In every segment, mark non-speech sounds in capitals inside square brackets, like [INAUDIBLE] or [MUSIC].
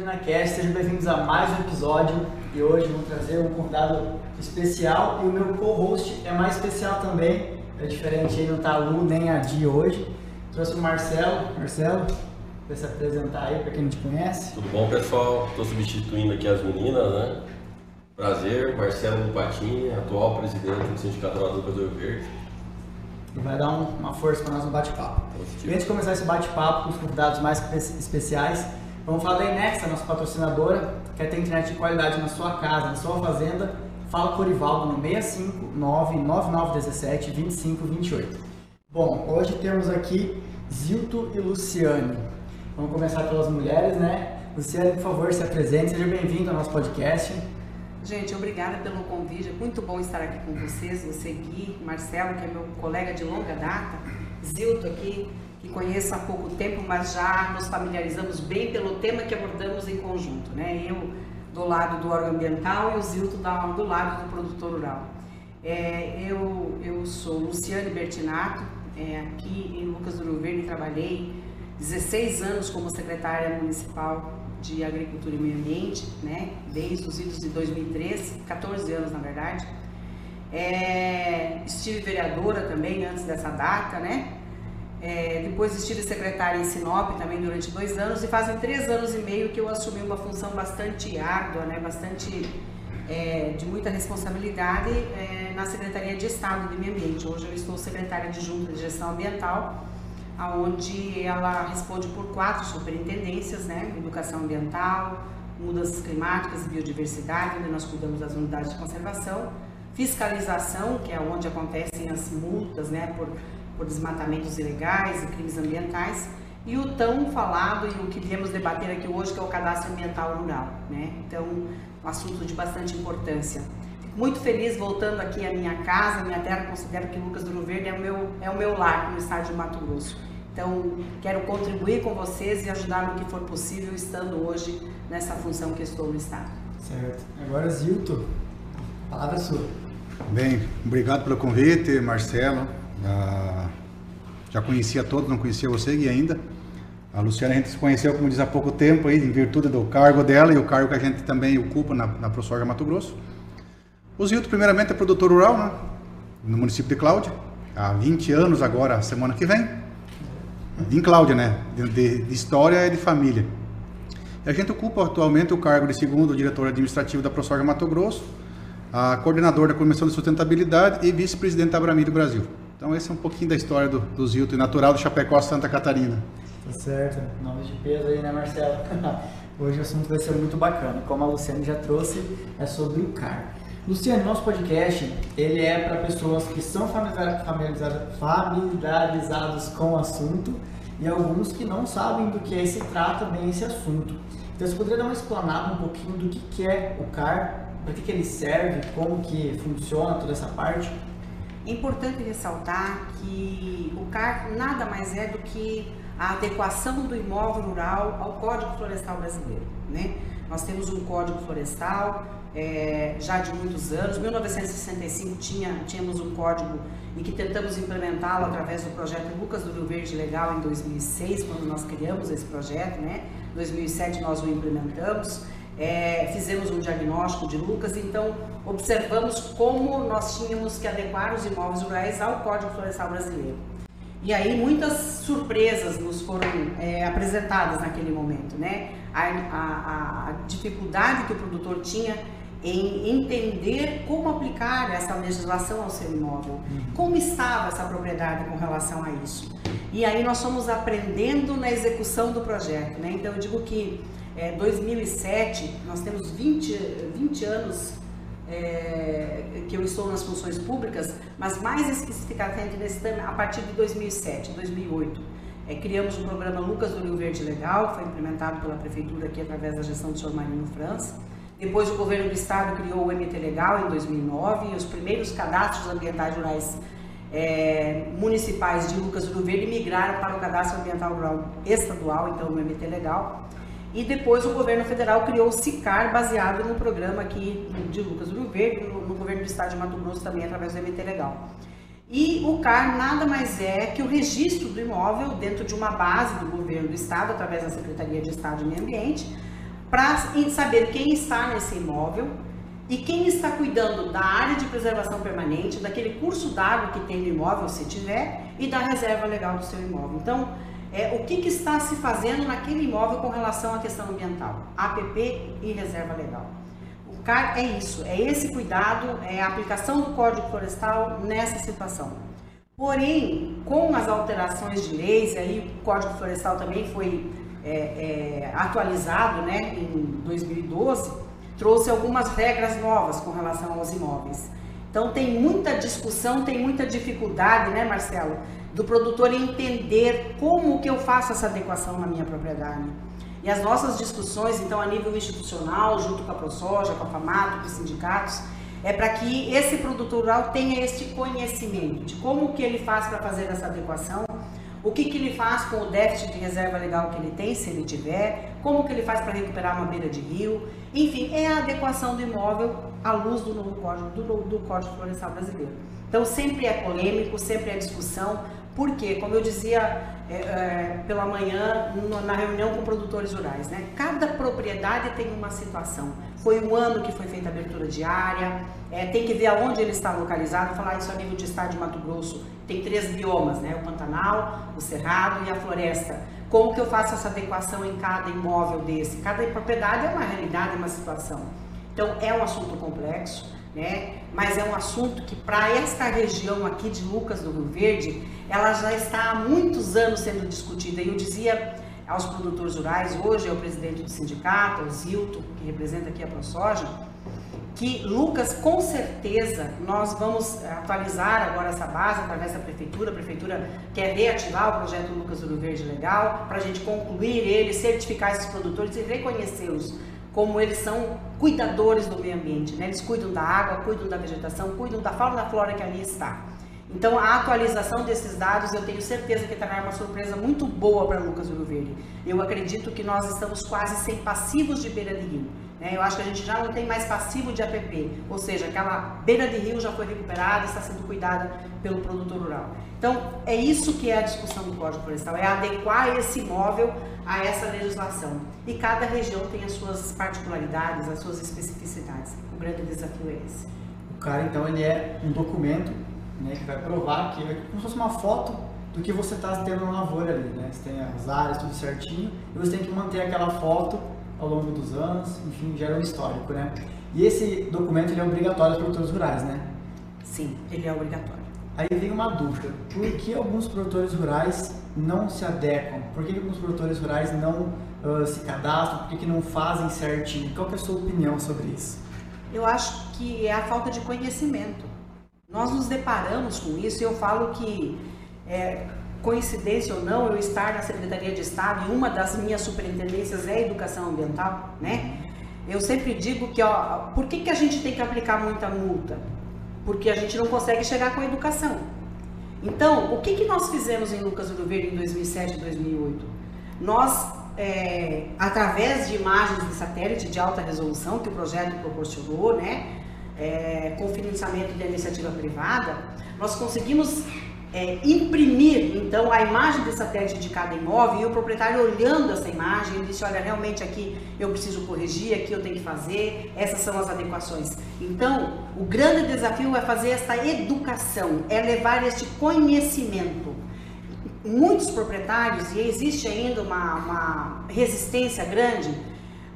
UrbinaCast, sejam bem-vindos a mais um episódio e hoje vamos trazer um convidado especial e o meu co-host é mais especial também, é diferente, ele não tá a Lu nem a Di hoje. Trouxe o Marcelo, Marcelo, para se apresentar aí para quem não te conhece. Tudo bom pessoal? Estou substituindo aqui as meninas, né? Prazer, Marcelo Patini, atual presidente do Sindicato do Rio Verde. E vai dar um, uma força para nós no bate-papo. Antes de começar esse bate-papo com os convidados mais especiais, vamos falar da Inexa, nossa patrocinadora, quer ter internet de qualidade na sua casa, na sua fazenda. Fala com o Orivaldo no 659 9917 2528. Bom, hoje temos aqui Zilto e Luciane. Vamos começar pelas mulheres, né? Luciane, por favor, se apresente, seja bem-vindo ao nosso podcast. Gente, obrigada pelo convite. É muito bom estar aqui com vocês. Você, Gui, Marcelo, que é meu colega de longa data, Zilto aqui, que conheço há pouco tempo, mas já nos familiarizamos bem pelo tema que abordamos em conjunto. Né? Eu do lado do órgão ambiental e o Zilto do lado do produtor rural. É, eu, eu sou Luciane Bertinato, é, aqui em Lucas do Rio Verde trabalhei 16 anos como secretária municipal de Agricultura e Meio Ambiente, né? Desde os idos de 2013, 14 anos na verdade. É, estive vereadora também antes dessa data, né? É, depois estive secretária em Sinop também durante dois anos e fazem três anos e meio que eu assumi uma função bastante árdua, né? Bastante é, de muita responsabilidade é, na Secretaria de Estado de Meio Ambiente. Hoje eu estou secretária de Junta de Gestão Ambiental onde ela responde por quatro superintendências, né? Educação ambiental, mudanças climáticas e biodiversidade, onde nós cuidamos das unidades de conservação, fiscalização, que é onde acontecem as multas, né, por, por desmatamentos ilegais e crimes ambientais, e o tão falado e o que viemos debater aqui hoje, que é o cadastro ambiental rural, né? Então, um assunto de bastante importância. Fico muito feliz voltando aqui à minha casa, minha terra, considero que Lucas do Rio Verde é o meu, é o meu lar no estado de Mato Grosso. Então, quero contribuir com vocês e ajudar no que for possível, estando hoje nessa função que estou no Estado. Certo. Agora, Zilto, a palavra é sua. Bem, obrigado pelo convite, Marcelo. Ah, já conhecia todos, não conhecia você e ainda. A Luciana a gente se conheceu, como diz, há pouco tempo, aí, em virtude do cargo dela e o cargo que a gente também ocupa na, na ProSoja Mato Grosso. O Zilto, primeiramente, é produtor rural, né? no município de Cláudia, há 20 anos agora, semana que vem em Cláudia, né? De, de, de, história e de família. E a gente ocupa atualmente o cargo de segundo diretor administrativo da ProSoja Mato Grosso, a coordenador da Comissão de Sustentabilidade e vice-presidente da Abrami do Brasil. Então esse é um pouquinho da história do, do Zilto, natural do Chapecó, Santa Catarina. Tá certo, nome de peso aí, né Marcelo? [LAUGHS] Hoje o assunto vai ser muito bacana. Como a Luciane já trouxe, é sobre o CAR. Luciano, nosso podcast ele é para pessoas que são familiarizadas, familiarizados com o assunto e alguns que não sabem do que é se trata bem esse assunto. Então você poderia dar uma explanada um pouquinho do que, que é o CAR, para que, que ele serve, como que funciona toda essa parte? É importante ressaltar que o CAR nada mais é do que a adequação do imóvel rural ao Código Florestal Brasileiro. Né? Nós temos um Código Florestal é, já de muitos anos. 1965 tinha, tínhamos um código e que tentamos implementá-lo através do projeto Lucas do Rio Verde Legal em 2006, quando nós criamos esse projeto, né? Em 2007 nós o implementamos. É, fizemos um diagnóstico de Lucas, então observamos como nós tínhamos que adequar os imóveis rurais ao Código Florestal Brasileiro. E aí muitas surpresas nos foram é, apresentadas naquele momento, né? A, a, a dificuldade que o produtor tinha em entender como aplicar essa legislação ao seu imóvel, uhum. como estava essa propriedade com relação a isso. E aí nós fomos aprendendo na execução do projeto, né? Então eu digo que é, 2007, nós temos 20, 20 anos é, que eu estou nas funções públicas, mas mais especificamente nesse a partir de 2007, 2008. É, criamos o programa Lucas do Rio Verde Legal, que foi implementado pela Prefeitura aqui através da gestão do senhor Marino França. Depois o governo do estado criou o MT Legal em 2009 e os primeiros cadastros ambientais rurais é, municipais de Lucas do Rio Verde migraram para o cadastro ambiental rural estadual, então no MT Legal. E depois o governo federal criou o SICAR, baseado no programa aqui de Lucas do Rio Verde, no, no governo do estado de Mato Grosso também, através do MT Legal. E o CAR nada mais é que o registro do imóvel dentro de uma base do governo do estado, através da Secretaria de Estado de Meio Ambiente, para saber quem está nesse imóvel e quem está cuidando da área de preservação permanente, daquele curso d'água que tem no imóvel, se tiver, e da reserva legal do seu imóvel. Então, é, o que, que, está se fazendo naquele imóvel com relação à questão ambiental, APP e reserva legal. O CAR é isso, é esse cuidado, é a aplicação do Código Florestal nessa situação. Porém, com as alterações de leis, aí o Código Florestal também foi é, é, atualizado né, em 2012, trouxe algumas regras novas com relação aos imóveis. Então tem muita discussão, tem muita dificuldade, né, Marcelo, do produtor entender como que eu faço essa adequação na minha propriedade. E as nossas discussões, então, a nível institucional, junto com a ProSoja, com a FAMATO, com os sindicatos, é para que esse produtor rural tenha este conhecimento de como que ele faz para fazer essa adequação, o que, que ele faz com o déficit de reserva legal que ele tem, se ele tiver, como que ele faz para recuperar uma beira de rio, enfim, é a adequação do imóvel à luz do novo código, do, do Código Florestal Brasileiro. Então sempre é polêmico, sempre é discussão, porque, como eu dizia é, é, pela manhã na reunião com produtores rurais, né? cada propriedade tem uma situação. Foi um ano que foi feita a abertura diária, é, tem que ver aonde ele está localizado, falar isso a nível de estado de Mato Grosso. Tem três biomas, né? o Pantanal, o Cerrado e a Floresta. Como que eu faço essa adequação em cada imóvel desse? Cada propriedade é uma realidade, é uma situação. Então é um assunto complexo né? Mas é um assunto que para esta região aqui de Lucas do Rio Verde, ela já está há muitos anos sendo discutida. E eu dizia aos produtores rurais, hoje é o presidente do sindicato, o Zilton, que representa aqui a ProSoja, que Lucas, com certeza, nós vamos atualizar agora essa base através da prefeitura. A prefeitura quer reativar o projeto Lucas do Rio Verde Legal, para a gente concluir ele, certificar esses produtores e reconhecê-los como eles são cuidadores do meio ambiente, né? Eles cuidam da água, cuidam da vegetação, cuidam da fauna e da flora que ali está. Então, a atualização desses dados, eu tenho certeza que trará uma surpresa muito boa para Lucas Rio Verde. Eu acredito que nós estamos quase sem passivos de beira de rio. Né? Eu acho que a gente já não tem mais passivo de APP, ou seja, aquela beira de rio já foi recuperada, está sendo cuidada pelo produtor rural. Então, é isso que é a discussão do Código Florestal, é adequar esse imóvel a essa legislação. E cada região tem as suas particularidades, as suas especificidades. O grande desafio é esse. O cara, então, ele é um documento né, que vai provar que é como se fosse uma foto do que você está tendo na lavoura ali, né? Você tem as áreas tudo certinho e você tem que manter aquela foto ao longo dos anos, enfim, gera um histórico, né? E esse documento ele é obrigatório para produtores rurais, né? Sim, ele é obrigatório. Aí vem uma dúvida: por que alguns produtores rurais não se adequam? Por que alguns produtores rurais não uh, se cadastram? Por que, que não fazem certinho? Qual é a sua opinião sobre isso? Eu acho que é a falta de conhecimento. Nós nos deparamos com isso e eu falo que, é, coincidência ou não, eu estar na Secretaria de Estado e uma das minhas superintendências é educação ambiental, né? Eu sempre digo que, ó, por que, que a gente tem que aplicar muita multa? porque a gente não consegue chegar com a educação. Então, o que, que nós fizemos em Lucas do Verde em 2007 e 2008? Nós, é, através de imagens de satélite de alta resolução que o projeto proporcionou, né, é, com financiamento da iniciativa privada, nós conseguimos é, imprimir então a imagem de satélite de cada imóvel e o proprietário olhando essa imagem, ele disse, olha, realmente aqui eu preciso corrigir, aqui eu tenho que fazer, essas são as adequações. Então, o grande desafio é fazer essa educação, é levar este conhecimento. Muitos proprietários, e existe ainda uma, uma resistência grande,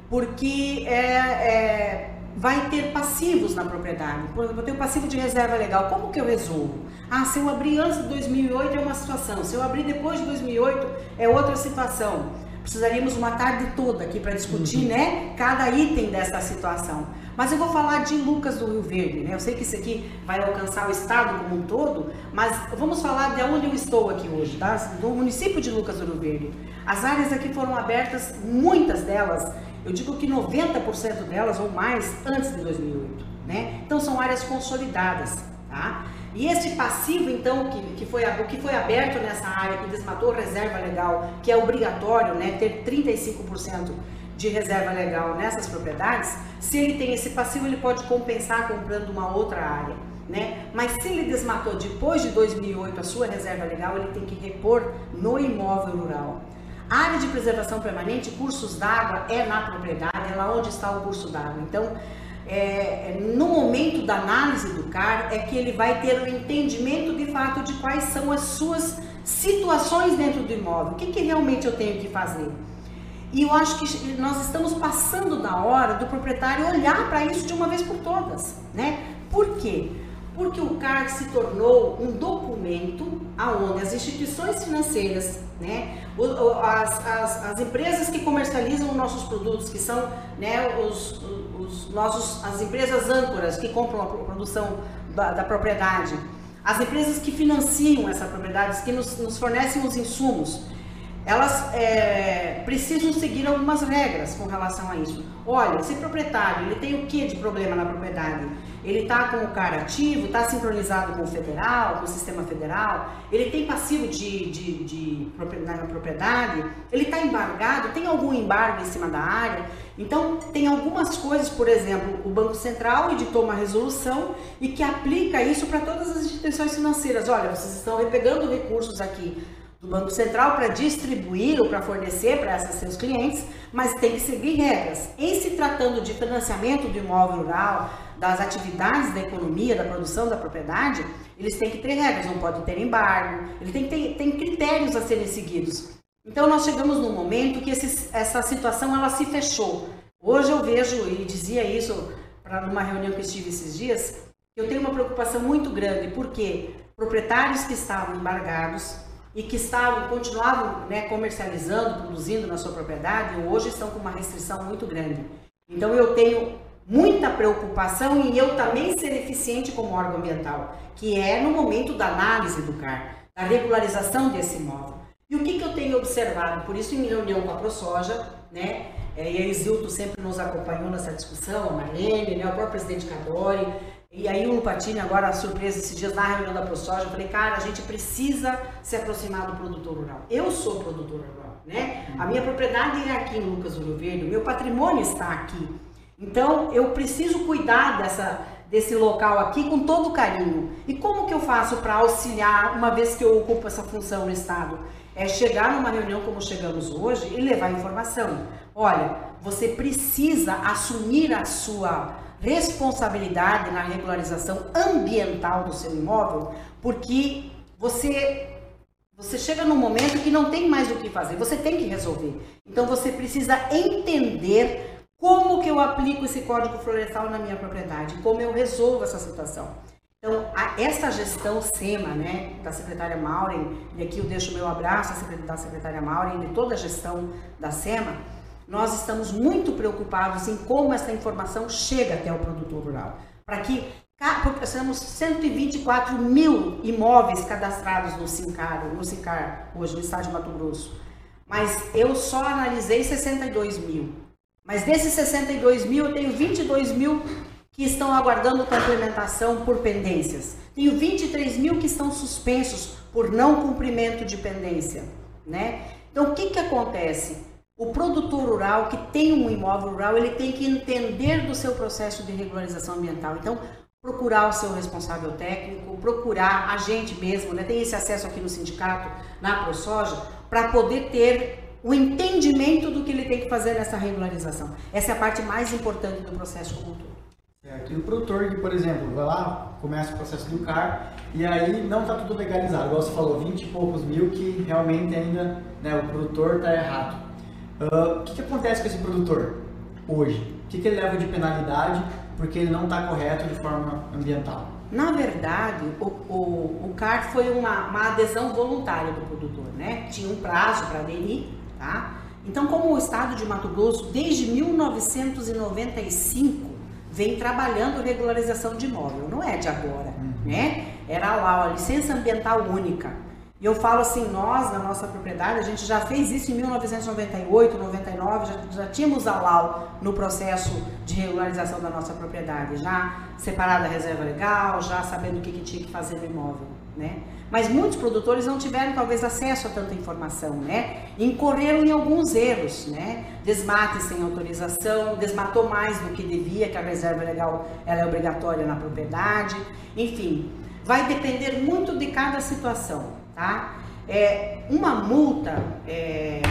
porque é, é vai ter passivos na propriedade. Por exemplo, eu tenho passivo de reserva legal. Como que eu resolvo? Ah, se eu abrir antes de 2008 é uma situação, se eu abrir depois de 2008 é outra situação. Precisaríamos uma tarde toda aqui para discutir, uhum. né, cada item dessa situação. Mas eu vou falar de Lucas do Rio Verde, né? Eu sei que isso aqui vai alcançar o estado como um todo, mas vamos falar de onde eu estou aqui hoje, tá? Do município de Lucas do Rio Verde. As áreas aqui foram abertas, muitas delas eu digo que 90% delas ou mais antes de 2008, né? Então são áreas consolidadas, tá? E esse passivo, então, que, que foi, o que foi aberto nessa área, que desmatou reserva legal, que é obrigatório, né, ter 35% de reserva legal nessas propriedades, se ele tem esse passivo, ele pode compensar comprando uma outra área. Né? Mas se ele desmatou depois de 2008 a sua reserva legal, ele tem que repor no imóvel rural. Área de preservação permanente, cursos d'água é na propriedade, é lá onde está o curso d'água. Então, é, no momento da análise do CAR, é que ele vai ter um entendimento de fato de quais são as suas situações dentro do imóvel, o que, que realmente eu tenho que fazer. E eu acho que nós estamos passando da hora do proprietário olhar para isso de uma vez por todas, né? Por quê? Porque o CAR se tornou um documento aonde as instituições financeiras, né, as, as, as empresas que comercializam nossos produtos, que são né, os, os nossos, as empresas âncoras que compram a produção da, da propriedade, as empresas que financiam essa propriedade, que nos, nos fornecem os insumos, elas é, precisam seguir algumas regras com relação a isso. Olha, esse proprietário, ele tem o que de problema na propriedade? Ele está com o CAR ativo, está sincronizado com o federal, com o sistema federal, ele tem passivo de, de, de na propriedade, ele está embargado, tem algum embargo em cima da área. Então, tem algumas coisas, por exemplo, o Banco Central editou uma resolução e que aplica isso para todas as instituições financeiras. Olha, vocês estão repegando recursos aqui do Banco Central para distribuir ou para fornecer para esses seus clientes, mas tem que seguir regras. Em se tratando de financiamento do imóvel rural, das atividades da economia, da produção da propriedade, eles têm que ter regras, não pode ter embargo, ele tem que ter tem critérios a serem seguidos. Então nós chegamos num momento que esse, essa situação ela se fechou. Hoje eu vejo e dizia isso para numa reunião que estive esses dias, eu tenho uma preocupação muito grande porque proprietários que estavam embargados e que estavam continuavam né, comercializando, produzindo na sua propriedade, hoje estão com uma restrição muito grande. Então eu tenho muita preocupação em eu também ser eficiente como órgão ambiental, que é no momento da análise do CAR, da regularização desse imóvel. E o que, que eu tenho observado? Por isso, em reunião com a ProSoja, né, é, e a Exilto sempre nos acompanhou nessa discussão, a Marlene, né, o próprio presidente Cadori, e aí o Lupatini, agora, a surpresa, esses dias na reunião da ProSoja, eu falei, cara, a gente precisa se aproximar do produtor rural. Eu sou produtor rural, né? A minha propriedade é aqui em Lucas do Rio Verde, o meu patrimônio está aqui. Então, eu preciso cuidar dessa, desse local aqui com todo carinho. E como que eu faço para auxiliar, uma vez que eu ocupo essa função no Estado? É chegar numa reunião como chegamos hoje e levar informação. Olha, você precisa assumir a sua responsabilidade na regularização ambiental do seu imóvel, porque você você chega num momento que não tem mais o que fazer, você tem que resolver. Então você precisa entender como que eu aplico esse código florestal na minha propriedade? Como eu resolvo essa situação? Então, a, essa gestão SEMA, né, da secretária Maureen, e aqui eu deixo meu abraço da secretária Maureen, de toda a gestão da SEMA, nós estamos muito preocupados em como essa informação chega até o produtor rural. Para que, porque temos 124 mil imóveis cadastrados no SINCAR, no SINCAR, hoje no estado de Mato Grosso, mas eu só analisei 62 mil. Mas desses 62 mil, eu tenho 22 mil que estão aguardando complementação por pendências. Tenho 23 mil que estão suspensos por não cumprimento de pendência, né? Então, o que que acontece? O produtor rural que tem um imóvel rural, ele tem que entender do seu processo de regularização ambiental. Então, procurar o seu responsável técnico, procurar a gente mesmo, né? Tem esse acesso aqui no sindicato, na ProSoja, para poder ter o entendimento do que ele tem que fazer nessa regularização. Essa é a parte mais importante do processo como um todo. Certo. E o produtor que, por exemplo, vai lá, começa o processo do CAR e aí não está tudo legalizado, igual você falou, 20 e poucos mil que realmente ainda né, o produtor está errado. Uh, o que, que, acontece com esse produtor hoje? O que, que ele leva de penalidade porque ele não está correto de forma ambiental? Na verdade, o, o, o CAR foi uma, uma adesão voluntária do produtor, né? Tinha um prazo para aderir, Tá? Então, como o estado de Mato Grosso, desde 1995, vem trabalhando regularização de imóvel, não é de agora, uhum. né? Era lá, a licença ambiental única. E eu falo assim, nós, na nossa propriedade, a gente já fez isso em 1998, 99, já, já tínhamos a LAU no processo de regularização da nossa propriedade, já separada a reserva legal, já sabendo o que, que tinha que fazer no imóvel, né? Mas muitos produtores não tiveram talvez acesso a tanta informação, né? Incorreram em alguns erros, né? Desmate sem autorização, desmatou mais do que devia, que a reserva legal ela é obrigatória na propriedade, enfim, vai depender muito de cada situação, tá? É, uma multa, é,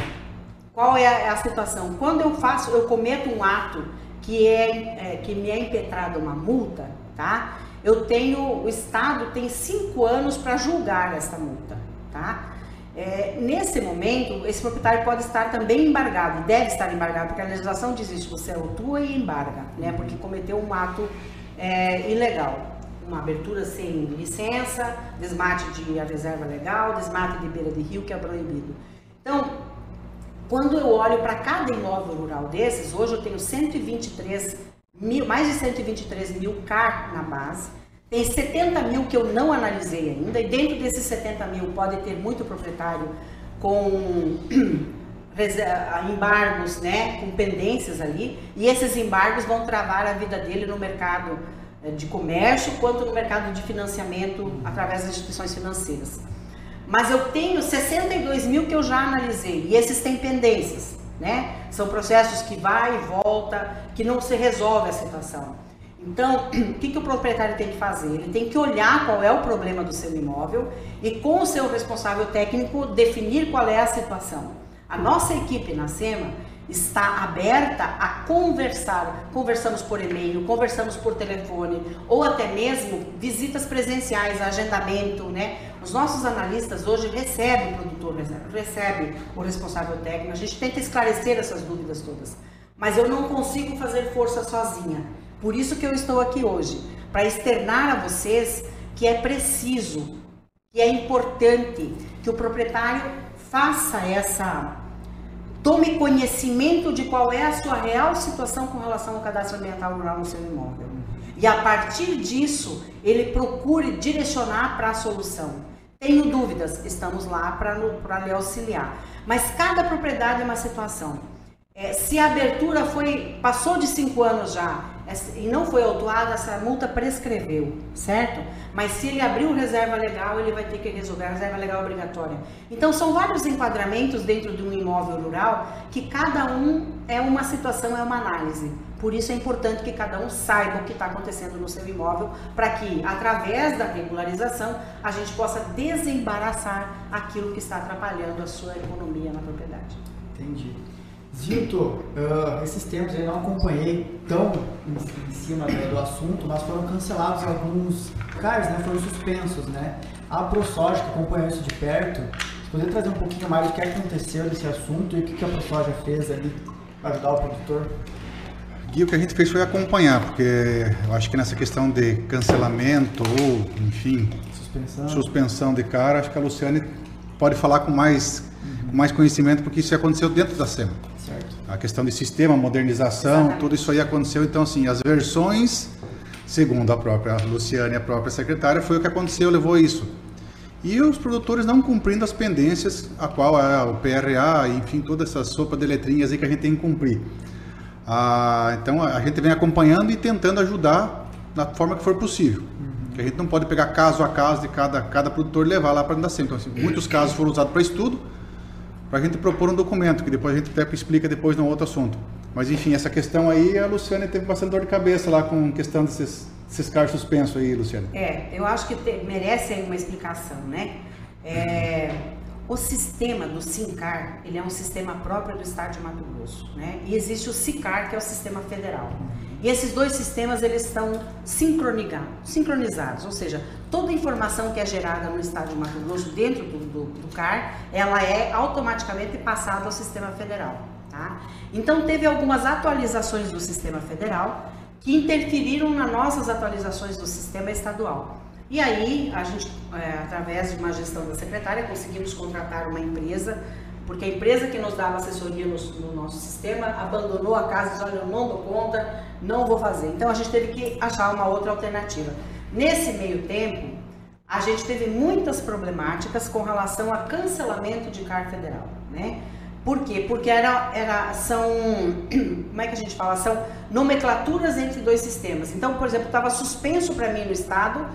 qual é a, é a situação? Quando eu faço, eu cometo um ato que é, é que me é impetrada uma multa, tá? Eu tenho, o Estado tem cinco anos para julgar essa multa, tá? É, nesse momento, esse proprietário pode estar também embargado, deve estar embargado, porque a legislação diz isso, você autua e embarga, né? Porque cometeu um ato é, ilegal. Uma abertura sem licença, desmate de a reserva legal, desmate de beira de rio, que é proibido. Então, quando eu olho para cada imóvel rural desses, hoje eu tenho 123 mil, mais de 123 mil CAR na base, tem 70 mil que eu não analisei ainda, e dentro desses 70 mil pode ter muito proprietário com [CLEARS THROAT] embargos, né, com pendências ali, e esses embargos vão travar a vida dele no mercado de comércio quanto no mercado de financiamento através das instituições financeiras. Mas eu tenho 62 mil que eu já analisei, e esses têm pendências, né? São processos que vai e volta, que não se resolve a situação. Então, [CLEARS THROAT] o que, que o proprietário tem que fazer? Ele tem que olhar qual é o problema do seu imóvel e, com o seu responsável técnico, definir qual é a situação. A nossa equipe na SEMA está aberta a conversar. Conversamos por e-mail, conversamos por telefone ou até mesmo visitas presenciais, agendamento, né? Os nossos analistas hoje recebem o produtor, recebem o responsável técnico. A gente tenta esclarecer essas dúvidas todas. Mas eu não consigo fazer força sozinha. Por isso que eu estou aqui hoje, para externar a vocês que é preciso, que é importante que o proprietário faça essa tome conhecimento de qual é a sua real situação com relação ao cadastro ambiental rural no seu imóvel. E a partir disso, ele procure direcionar para a solução. Tenho dúvidas, estamos lá para lhe auxiliar. Mas cada propriedade é uma situação. É, se a abertura foi passou de cinco anos já e não foi autuada, essa multa prescreveu, certo? Mas se ele abriu reserva legal, ele vai ter que resolver a reserva legal obrigatória. Então são vários enquadramentos dentro de um imóvel rural que cada um é uma situação, é uma análise. Por isso é importante que cada um saiba o que está acontecendo no seu imóvel, para que, através da regularização, a gente possa desembaraçar aquilo que está atrapalhando a sua economia na propriedade. Entendi. Zito, uh, esses tempos eu não acompanhei tão em, em cima do, do, assunto, mas foram cancelados alguns CARs, né? Foram suspensos, né? A ProSoja, que acompanhou isso de perto, poderia trazer um pouquinho mais do que aconteceu nesse assunto e o que, a ProSoja fez ali para ajudar o produtor? E o que a gente fez foi acompanhar, porque eu acho que nessa questão de cancelamento ou, enfim, suspensão, suspensão de cara, acho que a Luciane pode falar com mais, uhum. com mais conhecimento, porque isso aconteceu dentro da SEMA. A questão de sistema, modernização, Exatamente. tudo isso aí aconteceu. Então, assim, as versões, segundo a própria Luciane, a própria secretária, foi o que aconteceu, levou isso. E os produtores não cumprindo as pendências, a qual é o PRA, enfim, toda essa sopa de letrinhas aí que a gente tem que cumprir. Ah, então, a gente vem acompanhando e tentando ajudar da forma que for possível. Uhum. a gente não pode pegar caso a caso de cada, cada produtor e levar lá para dentro da Então, assim, muitos casos foram usados para estudo, para a gente propor um documento, que depois a gente até explica depois no outro assunto. Mas enfim, essa questão aí, a Luciane teve bastante dor de cabeça lá com questão desses, desses carros suspensos aí, Luciane. É, eu acho que te, merece aí uma explicação, né? É, o sistema do SINCAR, ele é um sistema próprio do estado de Mato Grosso, né? E existe o SICAR, que é o sistema federal. E esses dois sistemas eles estão sincronizados, ou seja, toda a informação que é gerada no estado de Mato Grosso dentro do, do, do CAR, ela é automaticamente passada ao sistema federal. Tá? Então teve algumas atualizações do sistema federal que interferiram nas nossas atualizações do sistema estadual. E aí, a gente, é, através de uma gestão da secretária, conseguimos contratar uma empresa porque a empresa que nos dava assessoria no, no, nosso sistema abandonou a casa e disse, olha, eu não dou conta, não vou fazer. Então a gente teve que achar uma outra alternativa. Nesse meio tempo, a gente teve muitas problemáticas com relação a cancelamento de CAR federal, né? Por quê? Porque era, era, são, [CLEARS THROAT] como é que a gente fala? São nomenclaturas entre dois sistemas. Então, por exemplo, estava suspenso para mim no estado,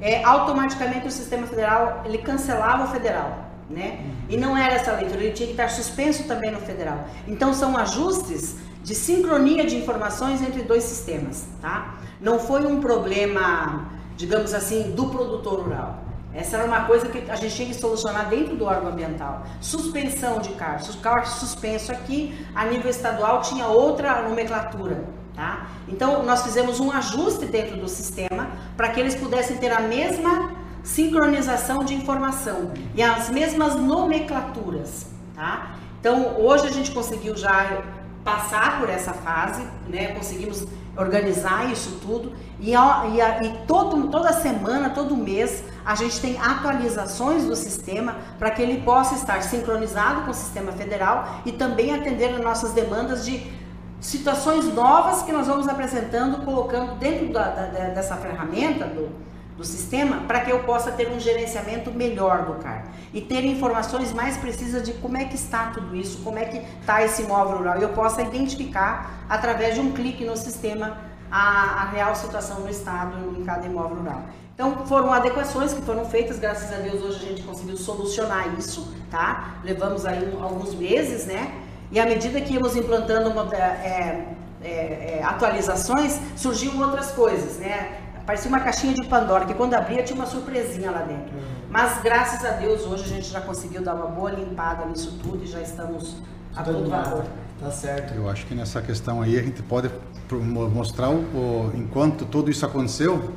é, automaticamente o sistema federal, ele cancelava o federal né? E não era essa leitura, ele tinha que estar suspenso também no federal. Então são ajustes de sincronia de informações entre dois sistemas, tá? Não foi um problema, digamos assim, do produtor rural. Essa era uma coisa que a gente tinha que solucionar dentro do órgão ambiental. Suspensão de carros. O carro suspenso aqui, a nível estadual, tinha outra nomenclatura. Tá? Então, nós fizemos um ajuste dentro do sistema para que eles pudessem ter a mesma sincronização de informação e as mesmas nomenclaturas. Tá? Então, hoje a gente conseguiu já passar por essa fase, né? conseguimos organizar isso tudo e, e, e todo, toda semana, todo mês, a gente tem atualizações do sistema para que ele possa estar sincronizado com o sistema federal e também atender as nossas demandas de situações novas que nós vamos apresentando, colocando dentro da, da, dessa ferramenta do, do sistema para que eu possa ter um gerenciamento melhor do CAR e ter informações mais precisas de como é que está tudo isso, como é que está esse imóvel rural eu possa identificar através de um clique no sistema a, a real situação no estado em cada imóvel rural. Então foram adequações que foram feitas, graças a Deus hoje a gente conseguiu solucionar isso, tá? Levamos aí alguns meses, né? E à medida que íamos implantando uma, é, é, é, atualizações, surgiam outras coisas, né? Parecia uma caixinha de Pandora, que quando abria tinha uma surpresinha lá dentro. Uhum. Mas graças a Deus hoje a gente já conseguiu dar uma boa limpada nisso tudo e já estamos a todo vapor. Tá certo. Eu acho que nessa questão aí a gente pode mostrar, o, o enquanto tudo isso aconteceu,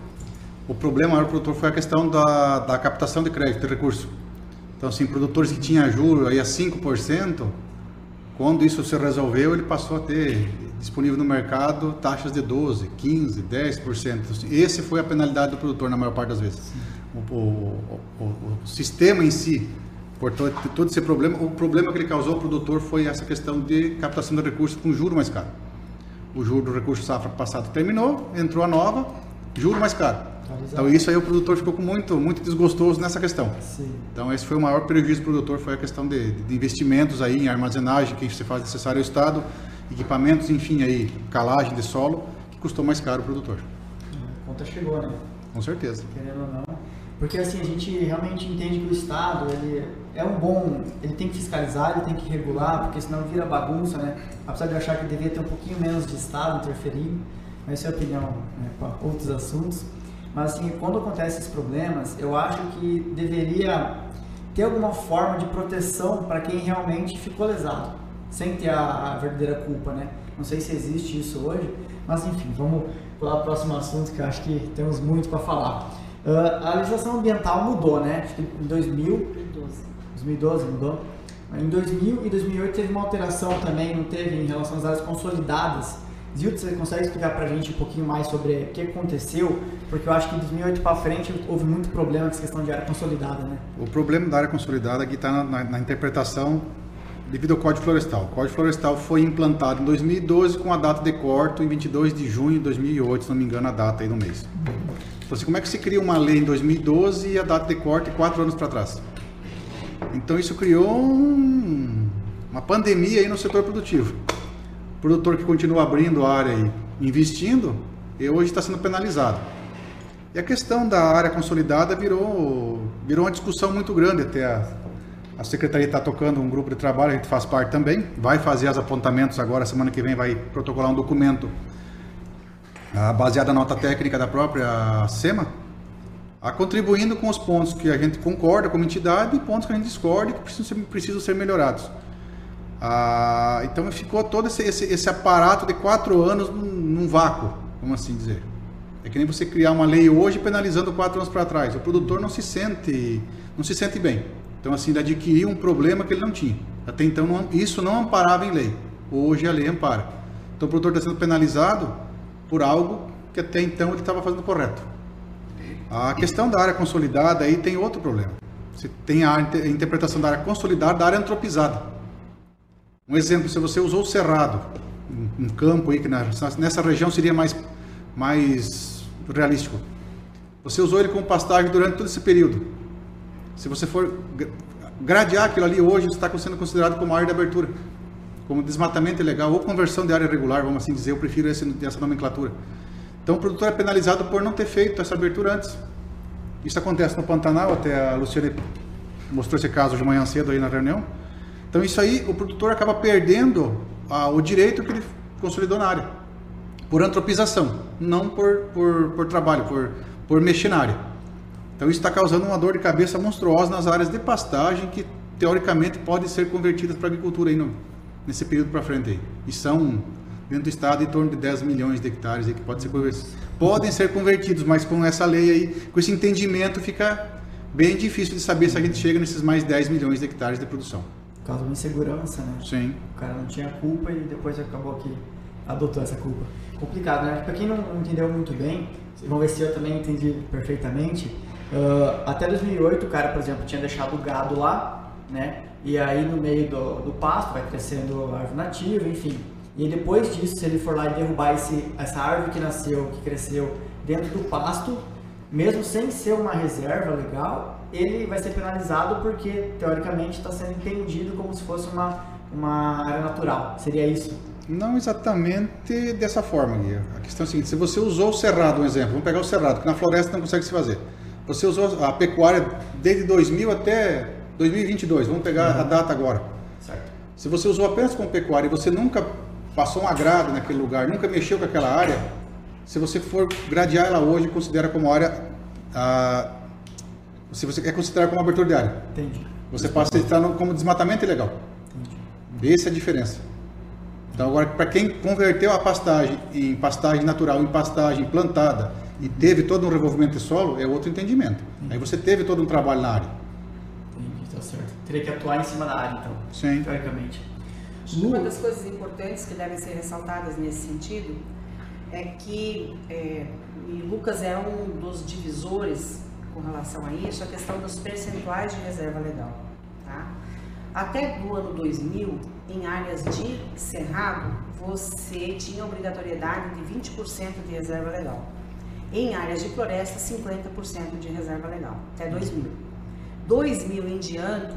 o problema maior produtor foi a questão da, da captação de crédito, de recurso. Então, assim, produtores que tinham juro aí a 5%, quando isso se resolveu, ele passou a ter disponível no mercado taxas de 12%, 15%, 10%. Esse foi a penalidade do produtor na maior parte das vezes. O, o, o, o, sistema em si, por todo, todo esse problema, o problema que ele causou ao produtor foi essa questão de captação de recursos com juro mais caro. O juro do recurso safra passado terminou, entrou a nova, juro mais caro. Então isso aí o produtor ficou com muito, muito desgostoso nessa questão. Sim. Então esse foi o maior prejuízo do produtor, foi a questão de, de investimentos aí em armazenagem que se faz necessário ao Estado, equipamentos, enfim, aí, calagem de solo, que custou mais caro o produtor. A conta chegou, né? Com certeza. Querendo ou não. Porque assim, a gente realmente entende que o Estado, ele é um bom, ele tem que fiscalizar, ele tem que regular, porque senão vira bagunça, né? Apesar de eu achar que devia ter um pouquinho menos de Estado interferindo, mas essa é a opinião né, para outros assuntos. Mas assim, quando acontecem esses problemas, eu acho que deveria ter alguma forma de proteção para quem realmente ficou lesado, sem ter a, a, verdadeira culpa, né? Não sei se existe isso hoje, mas enfim, vamos para o próximo assunto que eu acho que temos muito para falar. Uh, a legislação ambiental mudou, né? Acho que em 2012. 2012 mudou. Em 2000 e 2008 teve uma alteração também, não teve, em relação às áreas consolidadas Zilton, você consegue explicar para a gente um pouquinho mais sobre o que aconteceu? Porque eu acho que de 2008 para frente houve muito problema com essa questão de área consolidada, né? O problema da área consolidada aqui está na, na, na, interpretação devido ao Código Florestal. O Código Florestal foi implantado em 2012 com a data de corte em 22 de junho de 2008, se não me engano a data aí no mês. Então, assim, como é que se cria uma lei em 2012 e a data de corte quatro anos para trás? Então isso criou um, uma pandemia aí no setor produtivo produtor que continua abrindo área e investindo, e hoje está sendo penalizado. E a questão da área consolidada virou, virou uma discussão muito grande. Até a, a secretaria está tocando um grupo de trabalho, a gente faz parte também, vai fazer os apontamentos agora, semana que vem vai protocolar um documento ah, baseado na nota técnica da própria SEMA, ah, contribuindo com os pontos que a gente concorda como entidade e pontos que a gente discorda e que precisam ser, precisam ser melhorados. Ah, então ficou todo esse, esse, esse, aparato de quatro anos num, num, vácuo, vamos assim dizer. É que nem você criar uma lei hoje penalizando quatro anos para trás. O produtor não se sente, não se sente bem. Então assim, ele adquiriu um problema que ele não tinha. Até então não, isso não amparava em lei. Hoje a lei ampara. Então o produtor está sendo penalizado por algo que até então ele estava fazendo correto. A questão da área consolidada aí tem outro problema. Você tem a interpretação da área consolidada da área antropizada. Um exemplo, se você usou o cerrado, um campo aí que nessa região seria mais, mais realístico. Você usou ele como pastagem durante todo esse período. Se você for gradear aquilo ali hoje, está sendo considerado como área de abertura, como desmatamento ilegal ou conversão de área regular, vamos assim dizer. Eu prefiro esse, essa nomenclatura. Então o produtor é penalizado por não ter feito essa abertura antes. Isso acontece no Pantanal, até a Luciane mostrou esse caso de manhã cedo aí na reunião. Então isso aí o produtor acaba perdendo ah, o direito que ele consolidou na área por antropização, não por, por, por trabalho, por, por mexer na área. Então isso está causando uma dor de cabeça monstruosa nas áreas de pastagem que teoricamente podem ser convertidas para agricultura aí no, nesse período para frente aí. E são dentro do estado em torno de 10 milhões de hectares aí que pode ser. Podem ser convertidos, mas com essa lei aí, com esse entendimento fica bem difícil de saber se a gente chega nesses mais 10 milhões de hectares de produção. Por causa de insegurança, né? Sim. O cara não tinha culpa e depois acabou que adotou essa culpa. Complicado, né? Para quem não entendeu muito bem, vamos ver se eu também entendi perfeitamente. Uh, até 2008, o cara, por exemplo, tinha deixado o gado lá, né? E aí no meio do, do pasto vai crescendo árvore nativa, enfim. E depois disso, se ele for lá e derrubar esse, essa árvore que nasceu, que cresceu dentro do pasto, mesmo sem ser uma reserva legal, ele vai ser penalizado porque teoricamente está sendo entendido como se fosse uma, uma área natural. Seria isso? Não exatamente dessa forma, Guia. A questão é a seguinte: se você usou o cerrado, um exemplo, vamos pegar o cerrado, que na floresta não consegue se fazer. Você usou a pecuária desde 2000 até 2022, vamos pegar uhum. a data agora. Certo. Se você usou apenas como pecuária e você nunca passou um agrado naquele lugar, nunca mexeu com aquela área, se você for gradear ela hoje, considera como área. Ah, se você quer considerar como abertura de área. Entendi. Você passa a estar como desmatamento ilegal. Entendi. Essa é a diferença. Então, agora, para quem converteu a pastagem em pastagem natural, em pastagem plantada e teve todo um revolvimento de solo, é outro entendimento. Aí você teve todo um trabalho na área. Entendi, tá certo. Teria que atuar em cima da área, então, Sim. teoricamente. Uma das coisas importantes que devem ser ressaltadas nesse sentido é que, é, e Lucas é um dos divisores com relação a isso, a questão dos percentuais de reserva legal. Tá? Até do ano 2000, em áreas de cerrado, você tinha obrigatoriedade de 20% de reserva legal. Em áreas de floresta, 50% de reserva legal, até 2000. 2000 em diante,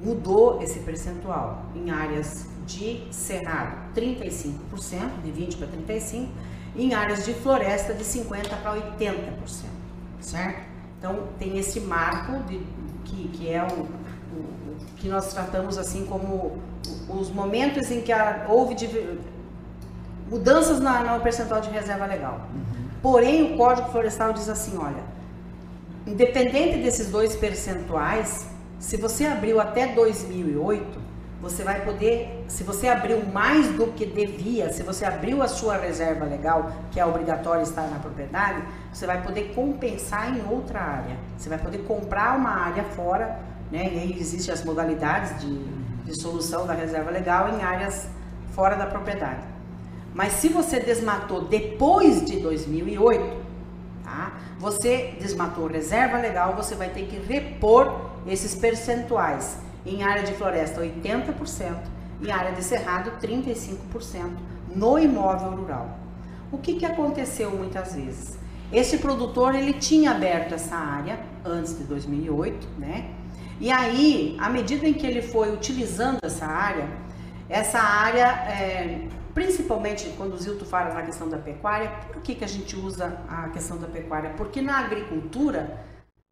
mudou esse percentual. Em áreas de cerrado, 35%, de 20% para 35%, em áreas de floresta, de 50% para 80%, certo? Então, tem esse marco de, que, que é o, o, que nós tratamos assim como os momentos em que houve mudanças na, no percentual de reserva legal. Uhum. Porém, o Código Florestal diz assim, olha, independente desses dois percentuais, se você abriu até 2008, você vai poder, se você abriu mais do que devia, se você abriu a sua reserva legal, que é obrigatório estar na propriedade, você vai poder compensar em outra área. Você vai poder comprar uma área fora, né? E aí existem as modalidades de, de solução da reserva legal em áreas fora da propriedade. Mas se você desmatou depois de 2008, tá? Você desmatou reserva legal, você vai ter que repor esses percentuais em área de floresta 80%, em área de cerrado 35% no imóvel rural. O que, que aconteceu muitas vezes? Esse produtor ele tinha aberto essa área antes de 2008, né? E aí, à medida em que ele foi utilizando essa área, essa área, é, principalmente quando o Zilto fala na questão da pecuária, por que, que a gente usa a questão da pecuária? Porque na agricultura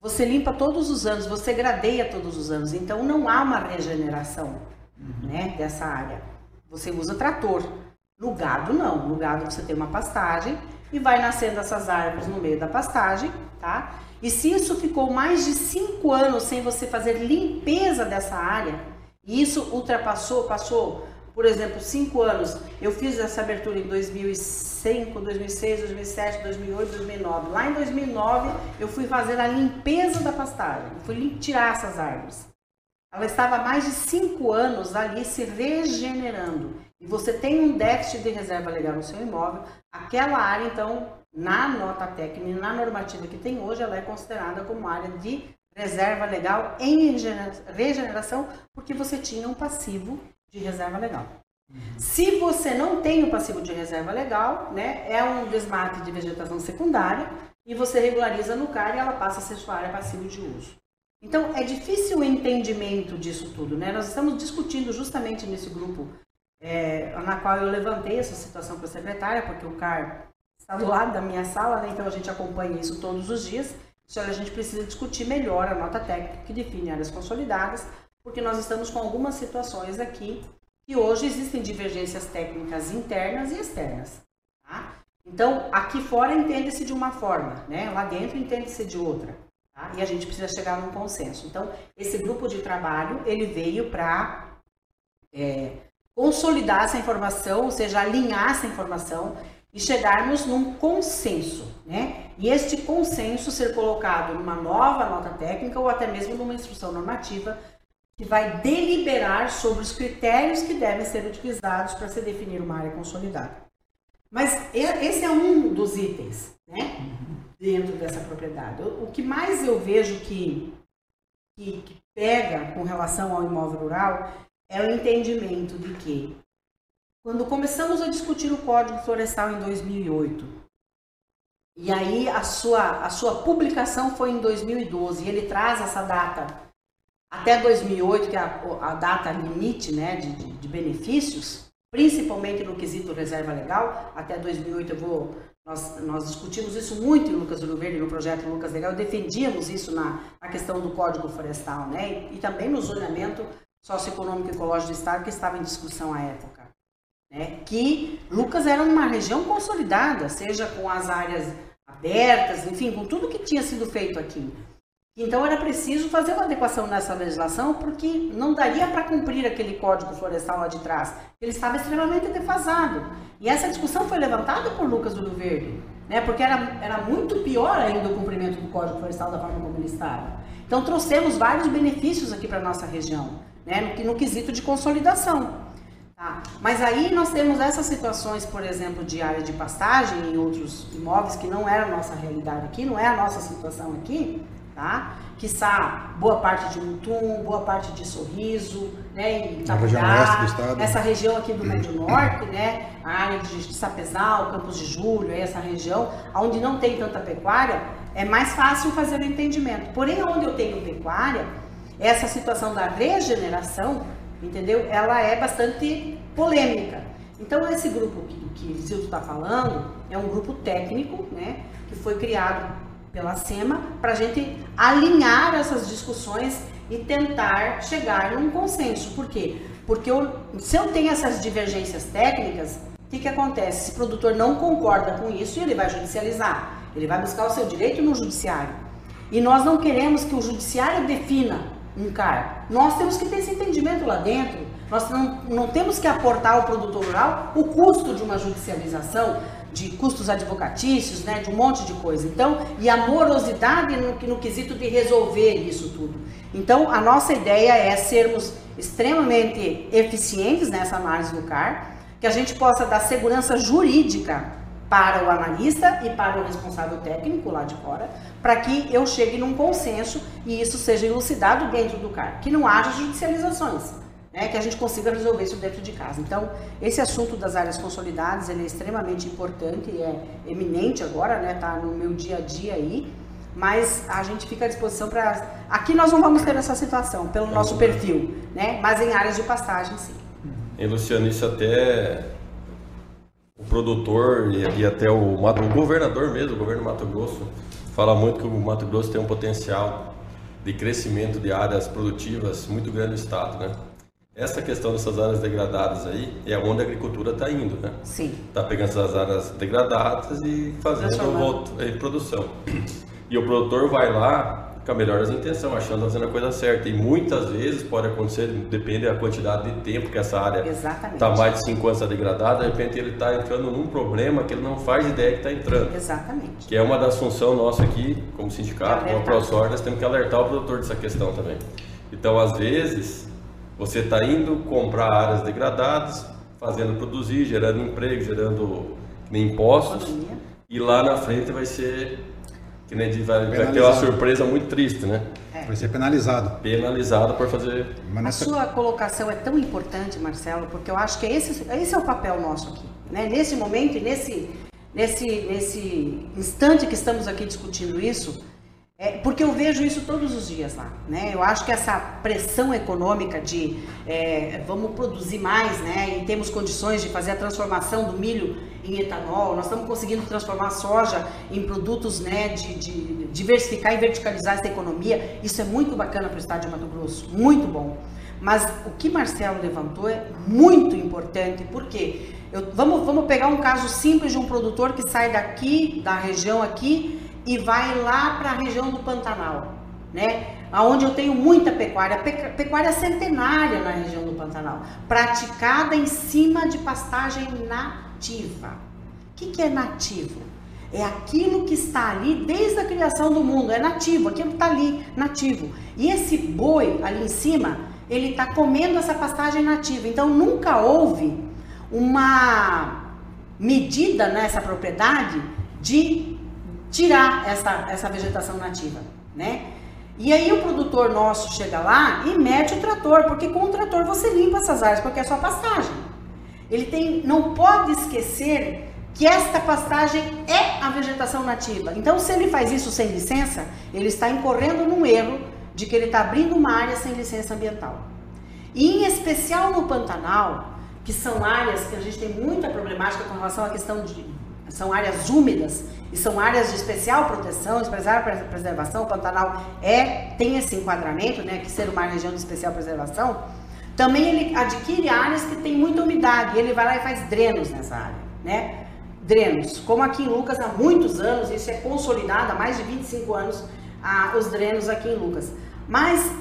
você limpa todos os anos, você gradeia todos os anos, então não há uma regeneração uhum. né, dessa área. Você usa trator. No gado, não. No gado você tem uma pastagem e vai nascendo essas árvores no meio da pastagem, tá? E se isso ficou mais de cinco anos sem você fazer limpeza dessa área, e isso ultrapassou, passou por exemplo, cinco anos, eu fiz essa abertura em 2005, 2006, 2007, 2008, 2009. Lá em 2009, eu fui fazer a limpeza da pastagem, fui tirar essas árvores. Ela estava há mais de cinco anos ali se regenerando. E você tem um déficit de reserva legal no seu imóvel, aquela área, então, na nota técnica, na normativa que tem hoje, ela é considerada como área de reserva legal em regeneração, porque você tinha um passivo de reserva legal. Se você não tem o passivo de reserva legal, né, é um desmate de vegetação secundária e você regulariza no CAR e ela passa a ser sua área passiva de uso. Então, é difícil o entendimento disso tudo, né? Nós estamos discutindo justamente nesse grupo é, na qual eu levantei essa situação para a secretária, porque o CAR está do lado da minha sala, né? então a gente acompanha isso todos os dias. Que a gente precisa discutir melhor a nota técnica que define áreas consolidadas, porque nós estamos com algumas situações aqui que hoje existem divergências técnicas internas e externas. Tá? Então, aqui fora entende-se de uma forma, né? lá dentro entende-se de outra. Tá? E a gente precisa chegar num consenso. Então, esse grupo de trabalho, ele veio para é, consolidar essa informação, ou seja, alinhar essa informação e chegarmos num consenso, né? E este consenso ser colocado numa nova nota técnica ou até mesmo numa instrução normativa que vai deliberar sobre os critérios que devem ser utilizados para se definir uma área consolidada. Mas esse é um dos itens, né? Dentro dessa propriedade. O que mais eu vejo que, que, pega com relação ao imóvel rural é o entendimento de que quando começamos a discutir o Código Florestal em 2008, e aí a sua, a sua publicação foi em 2012, e ele traz essa data até 2008, que é a, a data limite né, de, de, benefícios, principalmente no quesito reserva legal, até 2008 eu vou, nós, nós discutimos isso muito em Lucas do Verde, no projeto Lucas Legal, defendíamos isso na, na questão do Código Florestal, né, e, e também no zoneamento socioeconômico e ecológico do Estado, que estava em discussão à época né? que Lucas era uma região consolidada, seja com as áreas abertas, enfim, com tudo que tinha sido feito aqui. Então era preciso fazer uma adequação nessa legislação, porque não daria para cumprir aquele código florestal lá de trás. Ele estava extremamente defasado. E essa discussão foi levantada por Lucas do Rio Verde, né? porque era, era muito pior ainda o cumprimento do código florestal da forma como ele estava. Então trouxemos vários benefícios aqui para a nossa região, né? no, no quesito de consolidação. Tá. Mas aí nós temos essas situações, por exemplo, de área de pastagem em outros imóveis que não era a nossa realidade aqui, não é a nossa situação aqui, tá? Que está boa parte de Mutum, boa parte de Sorriso, né? Em Itabirá, essa região aqui do Médio Norte, né? A área de Sapezal, Campos de Julho, essa região, onde não tem tanta pecuária, é mais fácil fazer o entendimento. Porém, onde eu tenho pecuária, essa situação da regeneração entendeu? Ela é bastante polêmica. Então, esse grupo que, que Zildo está falando é um grupo técnico, né, que foi criado pela SEMA para a gente alinhar essas discussões e tentar chegar num consenso. Por quê? Porque eu, se eu tenho essas divergências técnicas, o que, que acontece? Se o produtor não concorda com isso, ele vai judicializar. Ele vai buscar o seu direito no judiciário. E nós não queremos que o judiciário defina um CAR. Nós temos que ter esse entendimento lá dentro. Nós não, não temos que aportar ao produtor rural o custo de uma judicialização, de custos advocatícios, né, de um monte de coisa. Então, e a morosidade no, no quesito de resolver isso tudo. Então, a nossa ideia é sermos extremamente eficientes nessa análise do CAR, que a gente possa dar segurança jurídica para o analista e para o responsável técnico lá de fora, para que eu chegue num consenso e isso seja elucidado dentro do CAR, que não haja judicializações, né, que a gente consiga resolver isso dentro de casa. Então, esse assunto das áreas consolidadas, ele é extremamente importante e é eminente agora, né, tá no meu dia a dia aí, mas a gente fica à disposição para... Aqui nós não vamos ter essa situação, pelo nosso perfil, né, mas em áreas de passagem, sim. E, Luciano, isso até o produtor e, e até o, o, governador mesmo, o governo do Mato Grosso, fala muito que o Mato Grosso tem um potencial de crescimento de áreas produtivas muito grande no estado, né? Essa questão dessas áreas degradadas aí é onde a agricultura está indo, né? Sim. Está pegando essas áreas degradadas e fazendo volta, produção. E o produtor vai lá com a melhor das intenções, achando fazendo a coisa certa. E muitas vezes pode acontecer, depende da quantidade de tempo que essa área está mais de 5 anos degradada, de repente ele está entrando num problema que ele não faz ideia que está entrando. Exatamente. Que é uma das funções nossas aqui, como sindicato, como ProSor, nós temos que alertar o produtor dessa questão também. Então, às vezes, você está indo comprar áreas degradadas, fazendo produzir, gerando emprego, gerando impostos, Economia. e lá na frente vai ser que nem vai, vai ter uma surpresa muito triste, né? É. Vai ser penalizado. Penalizado por fazer. Nessa... A sua colocação é tão importante, Marcelo, porque eu acho que esse, esse é o papel nosso aqui. Né? Nesse momento e nesse, nesse, nesse instante que estamos aqui discutindo isso, é, porque eu vejo isso todos os dias lá, né? Eu acho que essa pressão econômica de é, vamos produzir mais, né? E temos condições de fazer a transformação do milho em etanol, nós estamos conseguindo transformar a soja em produtos, né? De, de diversificar e verticalizar essa economia. Isso é muito bacana para o estado de Mato Grosso, muito bom. Mas o que Marcelo levantou é muito importante, porque eu, vamos, vamos pegar um caso simples de um produtor que sai daqui, da região aqui, e vai lá para a região do Pantanal, né? Onde eu tenho muita pecuária, pecuária centenária na região do Pantanal, praticada em cima de pastagem nativa. O que, que é nativo? É aquilo que está ali desde a criação do mundo, é nativo, aquilo que está ali, nativo. E esse boi ali em cima, ele está comendo essa pastagem nativa. Então nunca houve uma medida nessa propriedade de tirar essa, essa vegetação nativa, né? E aí o produtor nosso chega lá e mete o trator, porque com o trator você limpa essas áreas, porque é só pastagem. Ele tem, não pode esquecer que esta pastagem é a vegetação nativa. Então, se ele faz isso sem licença, ele está incorrendo num erro de que ele está abrindo uma área sem licença ambiental. E em especial no Pantanal, que são áreas que a gente tem muita problemática com relação à questão de são áreas úmidas e são áreas de especial proteção, especial preservação. O Pantanal é tem esse enquadramento, né, que ser uma região de especial preservação. Também ele adquire áreas que tem muita umidade, ele vai lá e faz drenos nessa área, né? Drenos, como aqui em Lucas há muitos anos, isso é consolidado há mais de 25 anos, ah, os drenos aqui em Lucas. Mas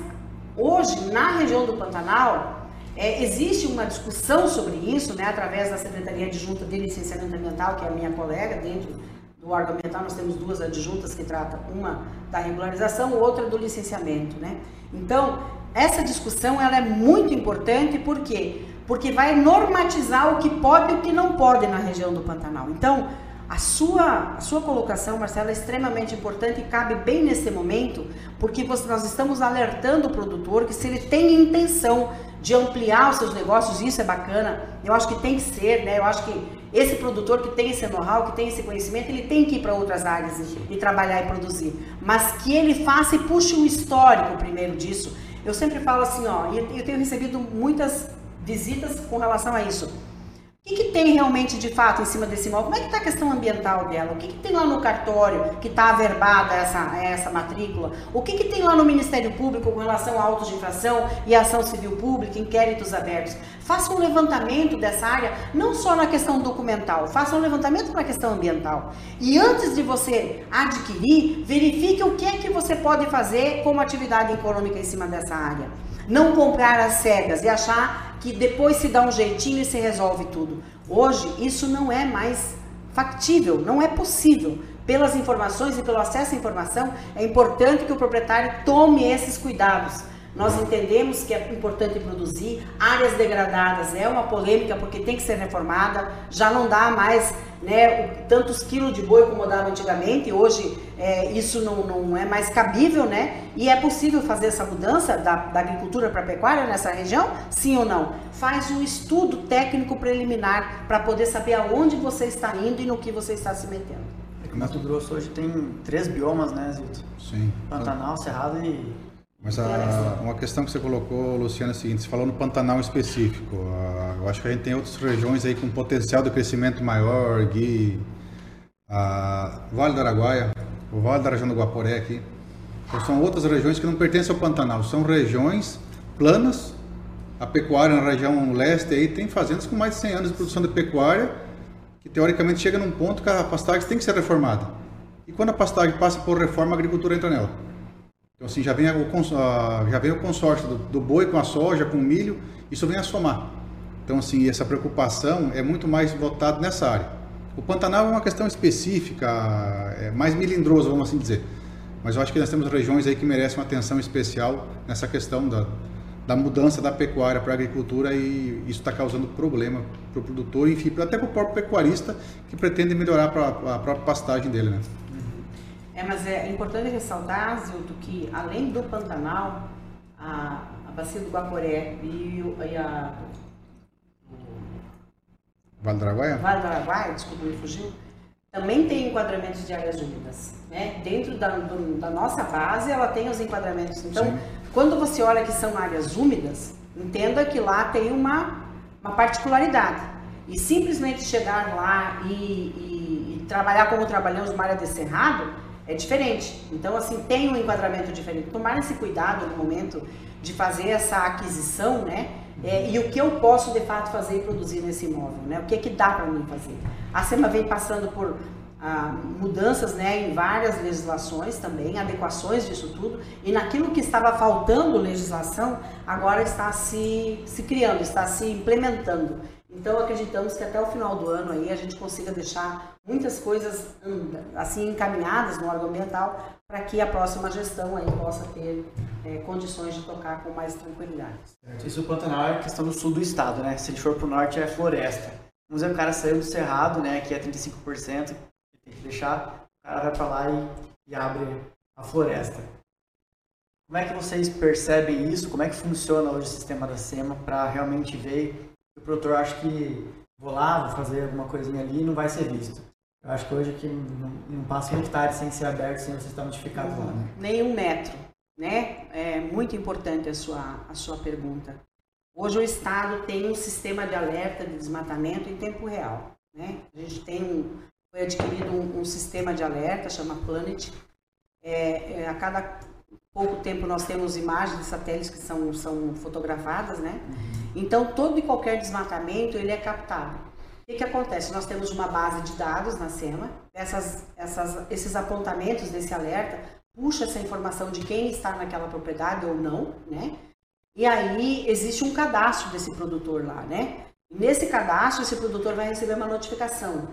hoje, na região do Pantanal, é, existe uma discussão sobre isso, né, através da Secretaria Adjunta de Licenciamento Ambiental, que é a minha colega, dentro do órgão ambiental nós temos duas adjuntas que tratam, uma da regularização, outra do licenciamento, né? Então, essa discussão ela é muito importante, por quê? Porque vai normatizar o que pode e o que não pode na região do Pantanal. Então, a sua, a sua colocação, Marcela, é extremamente importante e cabe bem nesse momento, porque você, nós estamos alertando o produtor que se ele tem intenção de ampliar os seus negócios, isso é bacana, eu acho que tem que ser, né? Eu acho que esse produtor que tem esse know-how, que tem esse conhecimento, ele tem que ir para outras áreas e, e, trabalhar e produzir. Mas que ele faça e puxe o histórico primeiro disso. Eu sempre falo assim, ó, e eu tenho recebido muitas visitas com relação a isso. O que, que, tem realmente de fato em cima desse imóvel? Como é que está a questão ambiental dela? O que, que tem lá no cartório que está averbada essa, essa matrícula? O que, que tem lá no Ministério Público com relação a autos de infração e ação civil pública, inquéritos abertos? Faça um levantamento dessa área, não só na questão documental, faça um levantamento na questão ambiental. E antes de você adquirir, verifique o que é que você pode fazer como atividade econômica em cima dessa área. Não comprar as cegas e achar que depois se dá um jeitinho e se resolve tudo. Hoje isso não é mais factível, não é possível. Pelas informações e pelo acesso à informação, é importante que o proprietário tome esses cuidados. Nós entendemos que é importante produzir, áreas degradadas é uma polêmica porque tem que ser reformada, já não dá mais né, tantos quilos de boi como dava antigamente, hoje é, isso não, não é mais cabível, né? E é possível fazer essa mudança da, da agricultura para a pecuária nessa região? Sim ou não? Faz um estudo técnico preliminar para poder saber aonde você está indo e no que você está se metendo. É que o Mato Grosso hoje tem três biomas, né, Zito? Sim. Pantanal, Cerrado e mas a, uma questão que você colocou, Luciana, é a seguinte: você falou no Pantanal específico. A, eu acho que a gente tem outras regiões aí com potencial de crescimento maior, Gui, a Vale do Araguaia, o Vale da região do Guaporé aqui. Então, são outras regiões que não pertencem ao Pantanal, são regiões planas. A pecuária na região leste aí tem fazendas com mais de 100 anos de produção de pecuária, que teoricamente chega num ponto que a pastagem tem que ser reformada. E quando a pastagem passa por reforma, a agricultura entra nela. Então, assim, já vem o, já vem o consórcio do, do boi com a soja, com o milho, isso vem a somar. Então, assim, essa preocupação é muito mais voltada nessa área. O Pantanal é uma questão específica, é mais milindroso, vamos assim dizer. Mas eu acho que nós temos regiões aí que merecem uma atenção especial nessa questão da, da mudança da pecuária para a agricultura e isso está causando problema para o produtor, enfim, até para o próprio pecuarista que pretende melhorar a própria pastagem dele, né? É, mas é importante ressaltar, Zildo, que além do Pantanal, a, a bacia do Guaporé e, e a... Vale do Araguaia? Vale do Araguaia, desculpa, me fugiu. Também tem enquadramentos de áreas úmidas. Né? Dentro da, do, da nossa base, ela tem os enquadramentos. Então, Sim. quando você olha que são áreas úmidas, entenda que lá tem uma, uma particularidade. E simplesmente chegar lá e, e, e trabalhar como trabalhamos numa área de cerrado, é diferente. Então, assim, tem um enquadramento diferente. Tomar esse cuidado no momento de fazer essa aquisição, né? É, e o que eu posso de fato fazer e produzir nesse imóvel, né? O que é que dá para mim fazer? A SEMA vem passando por ah, mudanças né, em várias legislações também, adequações disso tudo, e naquilo que estava faltando legislação, agora está se, se criando, está se implementando. Então acreditamos que até o final do ano aí a gente consiga deixar muitas coisas assim encaminhadas no órgão ambiental para que a próxima gestão aí possa ter é, condições de tocar com mais tranquilidade. Isso o Pantanal é questão do sul do estado, né? Se a gente for para o norte é floresta. Vamos dizer, o cara saiu do cerrado, né? Que é 35%, tem que deixar, o cara vai para lá e, e abre a floresta. Como é que vocês percebem isso? Como é que funciona hoje o sistema da SEMA para realmente ver o produtor acha que vou lá, vou fazer alguma coisinha ali e não vai ser visto? Eu acho que hoje aqui não, não passa um hectare sem ser aberto, sem você estar notificado lá. Né? Nenhum metro, né? É muito importante a sua, a sua pergunta. Hoje o Estado tem um sistema de alerta de desmatamento em tempo real. Né? A gente tem um, foi adquirido um, um sistema de alerta, chama Planet. É, é, a cada pouco tempo nós temos imagens de satélites que são, são fotografadas, né? Então todo e qualquer desmatamento ele é captado. O que, acontece? Nós temos uma base de dados na SEMA, essas, essas, esses apontamentos desse alerta puxa essa informação de quem está naquela propriedade ou não, né? E aí existe um cadastro desse produtor lá, né? Nesse cadastro, esse produtor vai receber uma notificação.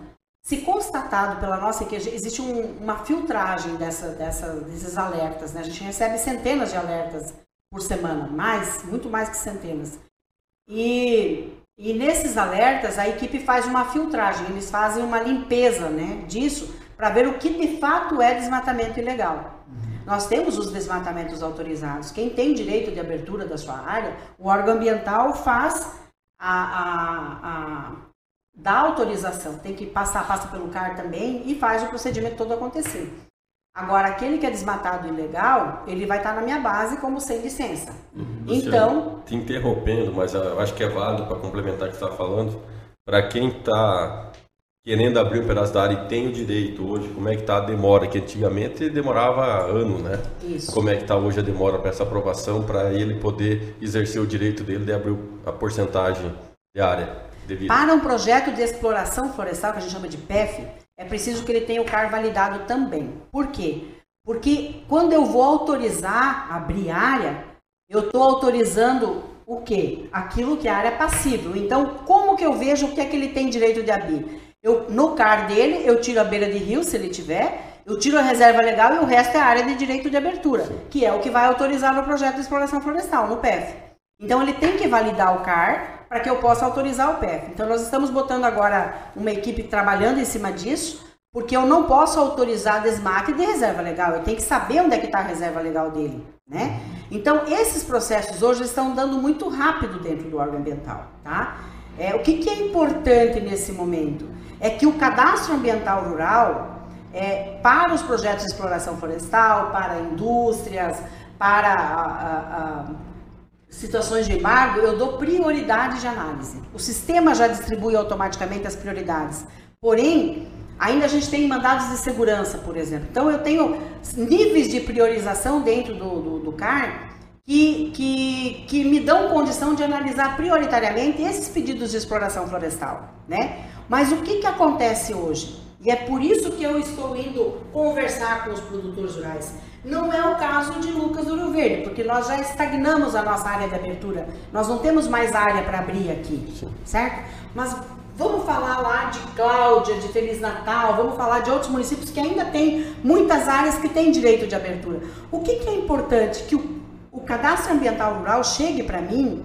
Se constatado pela nossa equipe, existe um, uma filtragem dessa, dessa, desses alertas, né? A gente recebe centenas de alertas por semana, mais, muito mais que centenas. E, e nesses alertas, a equipe faz uma filtragem, eles fazem uma limpeza né, disso para ver o que de fato é desmatamento ilegal. Nós temos os desmatamentos autorizados. Quem tem direito de abertura da sua área, o órgão ambiental faz a, a, a dá autorização. Tem que passar, passa pelo CAR também e faz o procedimento todo acontecer. Agora, aquele que é desmatado ilegal, ele vai estar na minha base como sem licença. Uhum. então. Te interrompendo, mas eu acho que é válido para complementar o que você está falando. Para quem está querendo abrir um pedaço da área e tem o direito hoje, como é que está a demora? Que antigamente demorava ano, né? Isso. Como é que está hoje a demora para essa aprovação, para ele poder exercer o direito dele de abrir a porcentagem de área devida? Para um projeto de exploração florestal, que a gente chama de PEF, é preciso que ele tenha o CAR validado também. Por quê? Porque quando eu vou autorizar abrir área, eu estou autorizando o quê? Aquilo que é a área passível. Então, como que eu vejo o que é que ele tem direito de abrir? Eu, no CAR dele, eu tiro a beira de rio, se ele tiver, eu tiro a reserva legal e o resto é a área de direito de abertura, que é o que vai autorizar no projeto de exploração florestal, no PEF. Então ele tem que validar o CAR para que eu possa autorizar o PEF. Então nós estamos botando agora uma equipe trabalhando em cima disso, porque eu não posso autorizar desmate de reserva legal, eu tenho que saber onde é que está a reserva legal dele, né? Então esses processos hoje estão dando muito rápido dentro do órgão ambiental, tá? É, o que, que é importante nesse momento? é que o cadastro ambiental rural, é, para os projetos de exploração florestal, para indústrias, para a, a, a situações de embargo, eu dou prioridade de análise. O sistema já distribui automaticamente as prioridades. Porém, ainda a gente tem mandados de segurança, por exemplo. Então, eu tenho níveis de priorização dentro do, do, do CAR que, que, que me dão condição de analisar prioritariamente esses pedidos de exploração florestal, né? Mas o que, que acontece hoje? E é por isso que eu estou indo conversar com os produtores rurais. Não é o caso de Lucas do Rio Verde, porque nós já estagnamos a nossa área de abertura. Nós não temos mais área para abrir aqui, certo? Mas vamos falar lá de Cláudia, de Feliz Natal, vamos falar de outros municípios que ainda têm muitas áreas que têm direito de abertura. O que, que é importante? Que o, o cadastro ambiental rural chegue para mim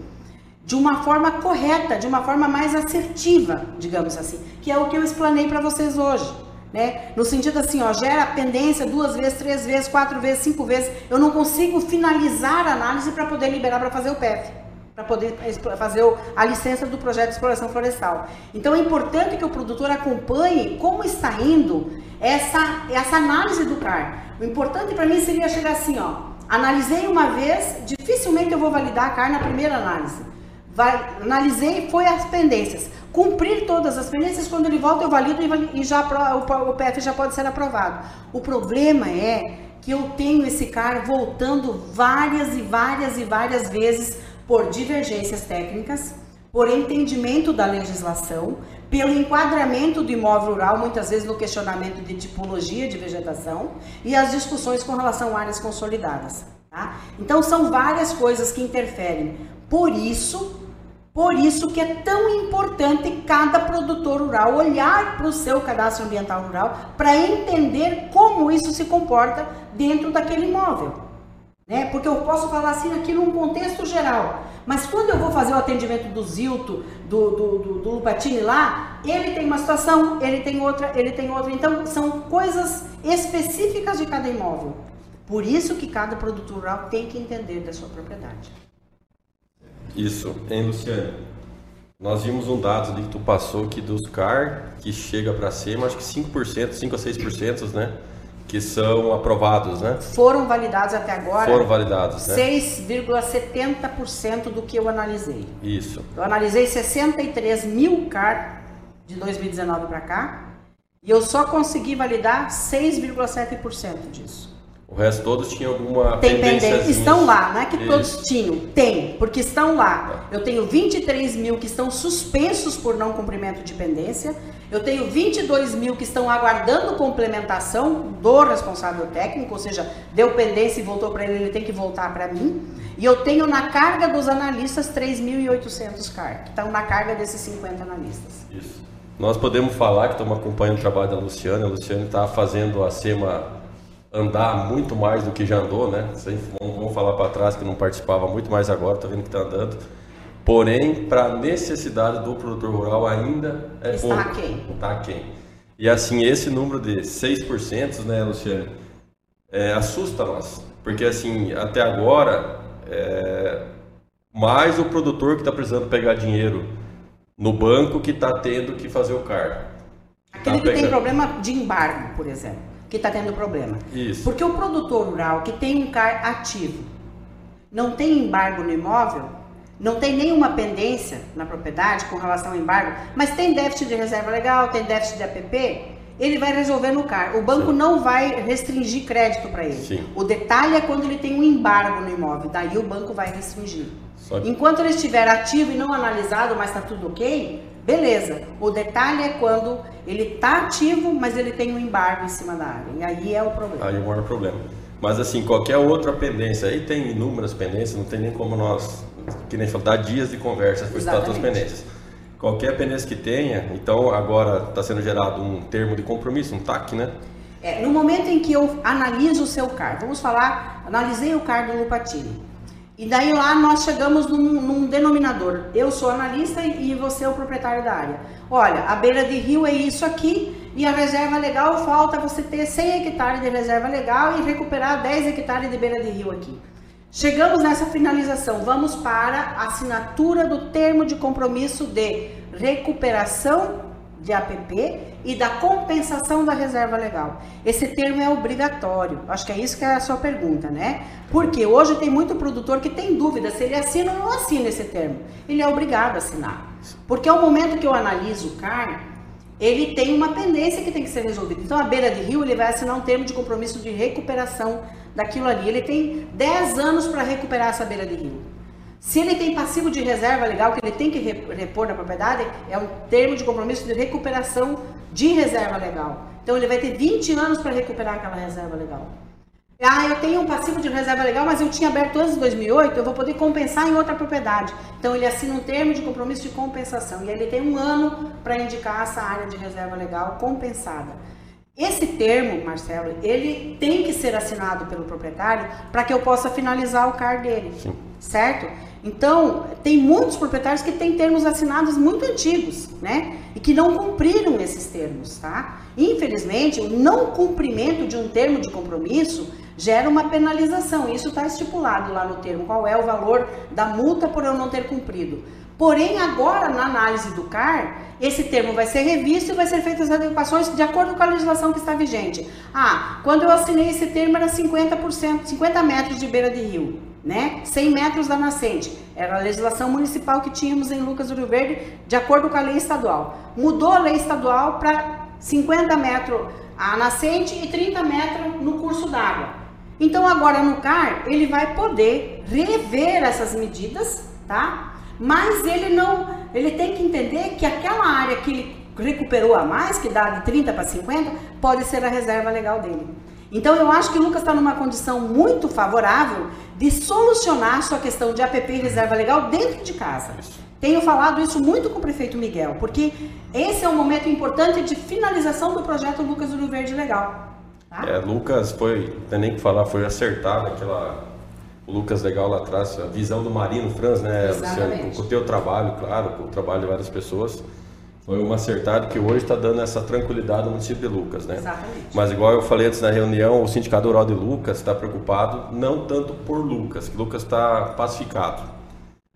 de uma forma correta, de uma forma mais assertiva, digamos assim, que é o que eu explanei para vocês hoje. Né? No sentido assim, ó, gera pendência duas vezes, três vezes, quatro vezes, cinco vezes. Eu não consigo finalizar a análise para poder liberar para fazer o PEF, para poder fazer a licença do projeto de exploração florestal. Então é importante que o produtor acompanhe como está indo essa, essa análise do CAR. O importante para mim seria chegar assim, ó, analisei uma vez, dificilmente eu vou validar a CAR na primeira análise. Vai, analisei foi as pendências. Cumprir todas as pendências, quando ele volta, eu valido e já o PF já pode ser aprovado. O problema é que eu tenho esse cara voltando várias e várias e várias vezes por divergências técnicas, por entendimento da legislação, pelo enquadramento do imóvel rural, muitas vezes no questionamento de tipologia de vegetação e as discussões com relação a áreas consolidadas. Tá? Então são várias coisas que interferem. Por isso, por isso que é tão importante cada produtor rural olhar para o seu cadastro ambiental rural para entender como isso se comporta dentro daquele imóvel. Né? Porque eu posso falar assim aqui num contexto geral, mas quando eu vou fazer o atendimento do Zilto, do, do, do, do Lupatini lá, ele tem uma situação, ele tem outra, ele tem outra. Então, são coisas específicas de cada imóvel. Por isso que cada produtor rural tem que entender da sua propriedade. Isso, hein, Luciane? Nós vimos um dado ali que tu passou que dos CAR que chega para cima, acho que 5%, 5 a 6%, né? que são aprovados, né? Foram validados até agora. Foram validados, né? 6,70% do que eu analisei. Isso. Eu analisei 63 mil CAR de 2019 para cá e eu só consegui validar 6,7% disso. O resto todos tinham alguma Tem pendência. Estão lá, não é que Isso. todos tinham. Tem, porque estão lá. Tá. Eu tenho 23 mil que estão suspensos por não cumprimento de pendência eu tenho 22 mil que estão aguardando complementação do responsável técnico, ou seja, deu pendência e voltou para ele, ele tem que voltar para mim. E eu tenho na carga dos analistas 3.800 CAR, que estão na carga desses 50 analistas. Isso. Nós podemos falar que estamos acompanhando o trabalho da Luciana. A Luciana está fazendo a SEMA andar muito mais do que já andou, né? Vamos falar para trás que não participava muito mais agora, está vendo que está andando Porém, para a necessidade do produtor rural ainda é Está pouco. aquém. Está aquém. E assim, esse número de 6%, né, Luciano, é, assusta nós. Porque assim, até agora, é, mais o produtor que está precisando pegar dinheiro no banco que está tendo que fazer o CAR. Aquele tá que tem problema de embargo, por exemplo, que está tendo problema. Isso. Porque o produtor rural que tem um CAR ativo, não tem embargo no imóvel, não tem nenhuma pendência na propriedade com relação ao embargo, mas tem déficit de reserva legal, tem déficit de APP, ele vai resolver no CAR. O banco Sim. não vai restringir crédito para ele. Sim. O detalhe é quando ele tem um embargo no imóvel, daí o banco vai restringir. Que... Enquanto ele estiver ativo e não analisado, mas está tudo ok, beleza. O detalhe é quando ele está ativo, mas ele tem um embargo em cima da área. E aí é o problema. Aí é o maior problema. Mas assim, qualquer outra pendência, aí tem inúmeras pendências, não tem nem como nós que nem falou, dá dias de conversa com status pendências. Qualquer pendência que tenha, então agora está sendo gerado um termo de compromisso, um TAC, né? É, no momento em que eu analiso o seu CAR, vamos falar, analisei o CAR do Lupatini. E daí lá nós chegamos num, num, denominador. Eu sou analista e você é o proprietário da área. Olha, a beira de rio é isso aqui e a reserva legal falta você ter 100 hectares de reserva legal e recuperar 10 hectares de beira de rio aqui. Chegamos nessa finalização, vamos para a assinatura do termo de compromisso de recuperação de APP e da compensação da reserva legal. Esse termo é obrigatório. Acho que é isso que é a sua pergunta, né? Porque hoje tem muito produtor que tem dúvida se ele assina ou não assina esse termo. Ele é obrigado a assinar. Porque ao momento que eu analiso o CAR, ele tem uma pendência que tem que ser resolvida. Então, a beira de rio, ele vai assinar um termo de compromisso de recuperação daquilo ali. Ele tem 10 anos para recuperar essa beira de rio. Se ele tem passivo de reserva legal que ele tem que repor na propriedade, é um termo de compromisso de recuperação de reserva legal. Então ele vai ter 20 anos para recuperar aquela reserva legal. Ah, eu tenho um passivo de reserva legal, mas eu tinha aberto antes de 2008, eu vou poder compensar em outra propriedade. Então ele assina um termo de compromisso de compensação e ele tem um ano para indicar essa área de reserva legal compensada. Esse termo, Marcelo, ele tem que ser assinado pelo proprietário para que eu possa finalizar o CAR dele, Sim. certo? Então, tem muitos proprietários que têm termos assinados muito antigos, né? E que não cumpriram esses termos, tá? Infelizmente, o não cumprimento de um termo de compromisso gera uma penalização. Isso está estipulado lá no termo, qual é o valor da multa por eu não ter cumprido. Porém, agora, na análise do CAR, esse termo vai ser revisto e vai ser feitas as adequações de acordo com a legislação que está vigente. Ah, quando eu assinei esse termo era 50%, 50 metros de beira de rio, né? 100 metros da nascente. Era a legislação municipal que tínhamos em Lucas do Rio Verde, de acordo com a lei estadual. Mudou a lei estadual para 50 metros a nascente e 30 metros no curso d'água. Então agora no CAR ele vai poder rever essas medidas, tá? mas ele não ele tem que entender que aquela área que ele recuperou a mais, que dá de 30 para 50, pode ser a reserva legal dele. Então eu acho que o Lucas está numa condição muito favorável de solucionar sua questão de APP e reserva legal dentro de casa. Tenho falado isso muito com o prefeito Miguel, porque esse é um momento importante de finalização do projeto Lucas do Rio Verde Legal. Tá? É, Lucas foi, não tem nem que falar, foi acertado aquela. O Lucas legal lá atrás, a visão do Marino Franz, né, Luciano? Com o teu trabalho, claro, com o trabalho de várias pessoas. Foi um acertado que hoje está dando essa tranquilidade no município de Lucas, né? Exatamente. Mas igual eu falei antes na reunião, o Sindicato Rural de Lucas está preocupado não tanto por Lucas, que Lucas está pacificado.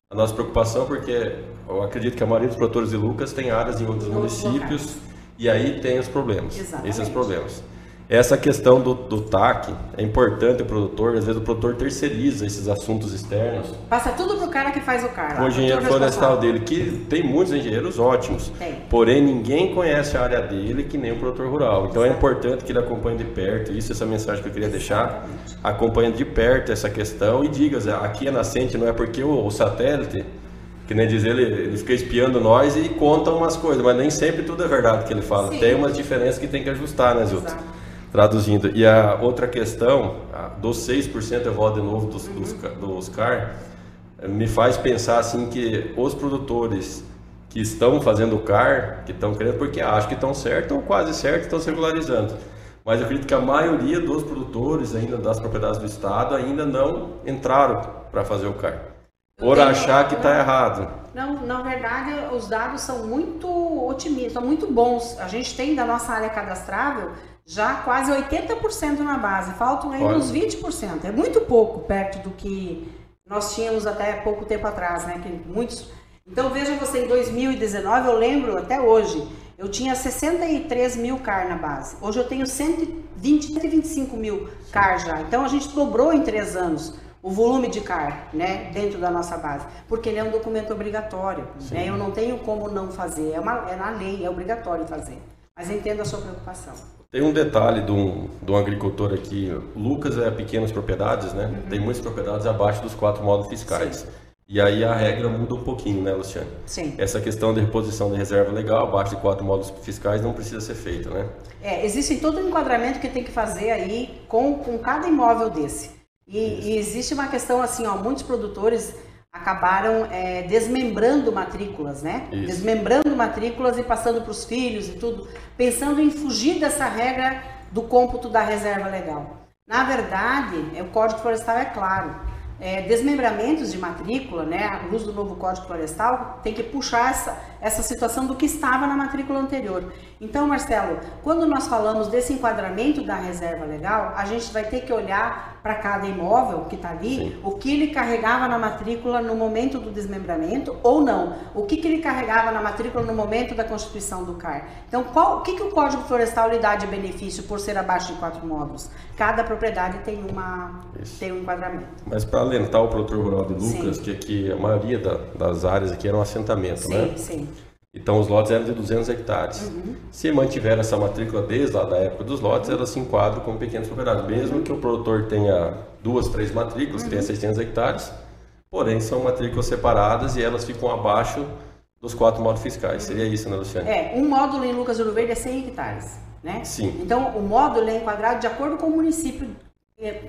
A nossa preocupação é porque eu acredito que a maioria dos produtores de Lucas tem áreas em outros municípios e aí tem os problemas. Exatamente. Esses problemas. Essa questão do, do TAC é importante o produtor, às vezes o produtor terceiriza esses assuntos externos. Passa tudo pro cara que faz o cara. O engenheiro florestal dele, que tem muitos engenheiros ótimos. Tem. Porém, ninguém conhece a área dele que nem o produtor rural. Então é importante que ele acompanhe de perto, isso é essa mensagem que eu queria deixar. Acompanhe de perto essa questão e diga, aqui é nascente, não é porque o, o satélite que nem dizer, ele, ele fica espiando nós e conta umas coisas, mas nem sempre tudo é verdade que ele fala. Sim. Tem umas diferenças que tem que ajustar, né, Zilton? Traduzindo. E a outra questão, dos 6% eu volto de novo dos, dos, dos CAR, me faz pensar assim que os produtores que estão fazendo CAR, que estão querendo, porque acham que estão certos, ou quase certos, estão se regularizando. Mas eu acredito que a maioria dos produtores ainda das propriedades do Estado ainda não entraram para fazer o CAR. Por achar que está errado. Não, na verdade, os dados são muito otimistas, são muito bons. A gente tem da nossa área cadastrável já quase 80% na base, faltam ainda Olha. uns 20%. É muito pouco perto do que nós tínhamos até pouco tempo atrás, né? Que muitos. Então veja você, em 2019, eu lembro até hoje, eu tinha 63 mil CAR na base. Hoje eu tenho 120, 125 mil CAR já. Então a gente dobrou em três anos o volume de CAR, né, dentro da nossa base, porque ele é um documento obrigatório, né, eu não tenho como não fazer, é, uma, é na lei, é obrigatório fazer, mas entendo a sua preocupação. Tem um detalhe de um, de um agricultor aqui, Lucas é pequenas propriedades, né, tem muitas propriedades abaixo dos quatro módulos fiscais. Sim. E aí a regra muda um pouquinho, né, Luciane? Sim. Essa questão de reposição de reserva legal abaixo de quatro módulos fiscais não precisa ser feita, né? É, existe todo um enquadramento que tem que fazer aí com, com cada imóvel desse. E, e existe uma questão assim, ó, muitos produtores acabaram é, desmembrando matrículas, né? Isso. Desmembrando matrículas e passando para os filhos e tudo, pensando em fugir dessa regra do cômputo da reserva legal. Na verdade, é, o Código Florestal é claro. É, desmembramentos de matrícula, né, a luz do novo Código Florestal, tem que puxar essa, essa situação do que estava na matrícula anterior. Então, Marcelo, quando nós falamos desse enquadramento da reserva legal, a gente vai ter que olhar para cada imóvel que está ali, Sim. o que ele carregava na matrícula no momento do desmembramento ou não, o que, que ele carregava na matrícula no momento da constituição do CAR. Então, qual, o que, que o Código Florestal lhe dá de benefício por ser abaixo de quatro módulos? Cada propriedade tem, uma, Isso. tem um enquadramento. Mas para alentar o produtor rural de Lucas, Sim. que aqui a maioria da- das áreas aqui eram assentamento, Sim, né? sim. Então os lotes eram de 200 hectares. Uhum. Se mantiver essa matrícula desde lá da época dos lotes, ela se enquadra como pequenas propriedades, mesmo que o produtor tenha duas, três matrículas, que tenha Uhum. 600 hectares, porém são matrículas separadas e elas ficam abaixo dos quatro módulos fiscais. Seria isso, né, Luciane? É, um módulo em Lucas do Ouro Verde é 100 hectares, né? Sim. Então, o módulo é enquadrado de acordo com o município,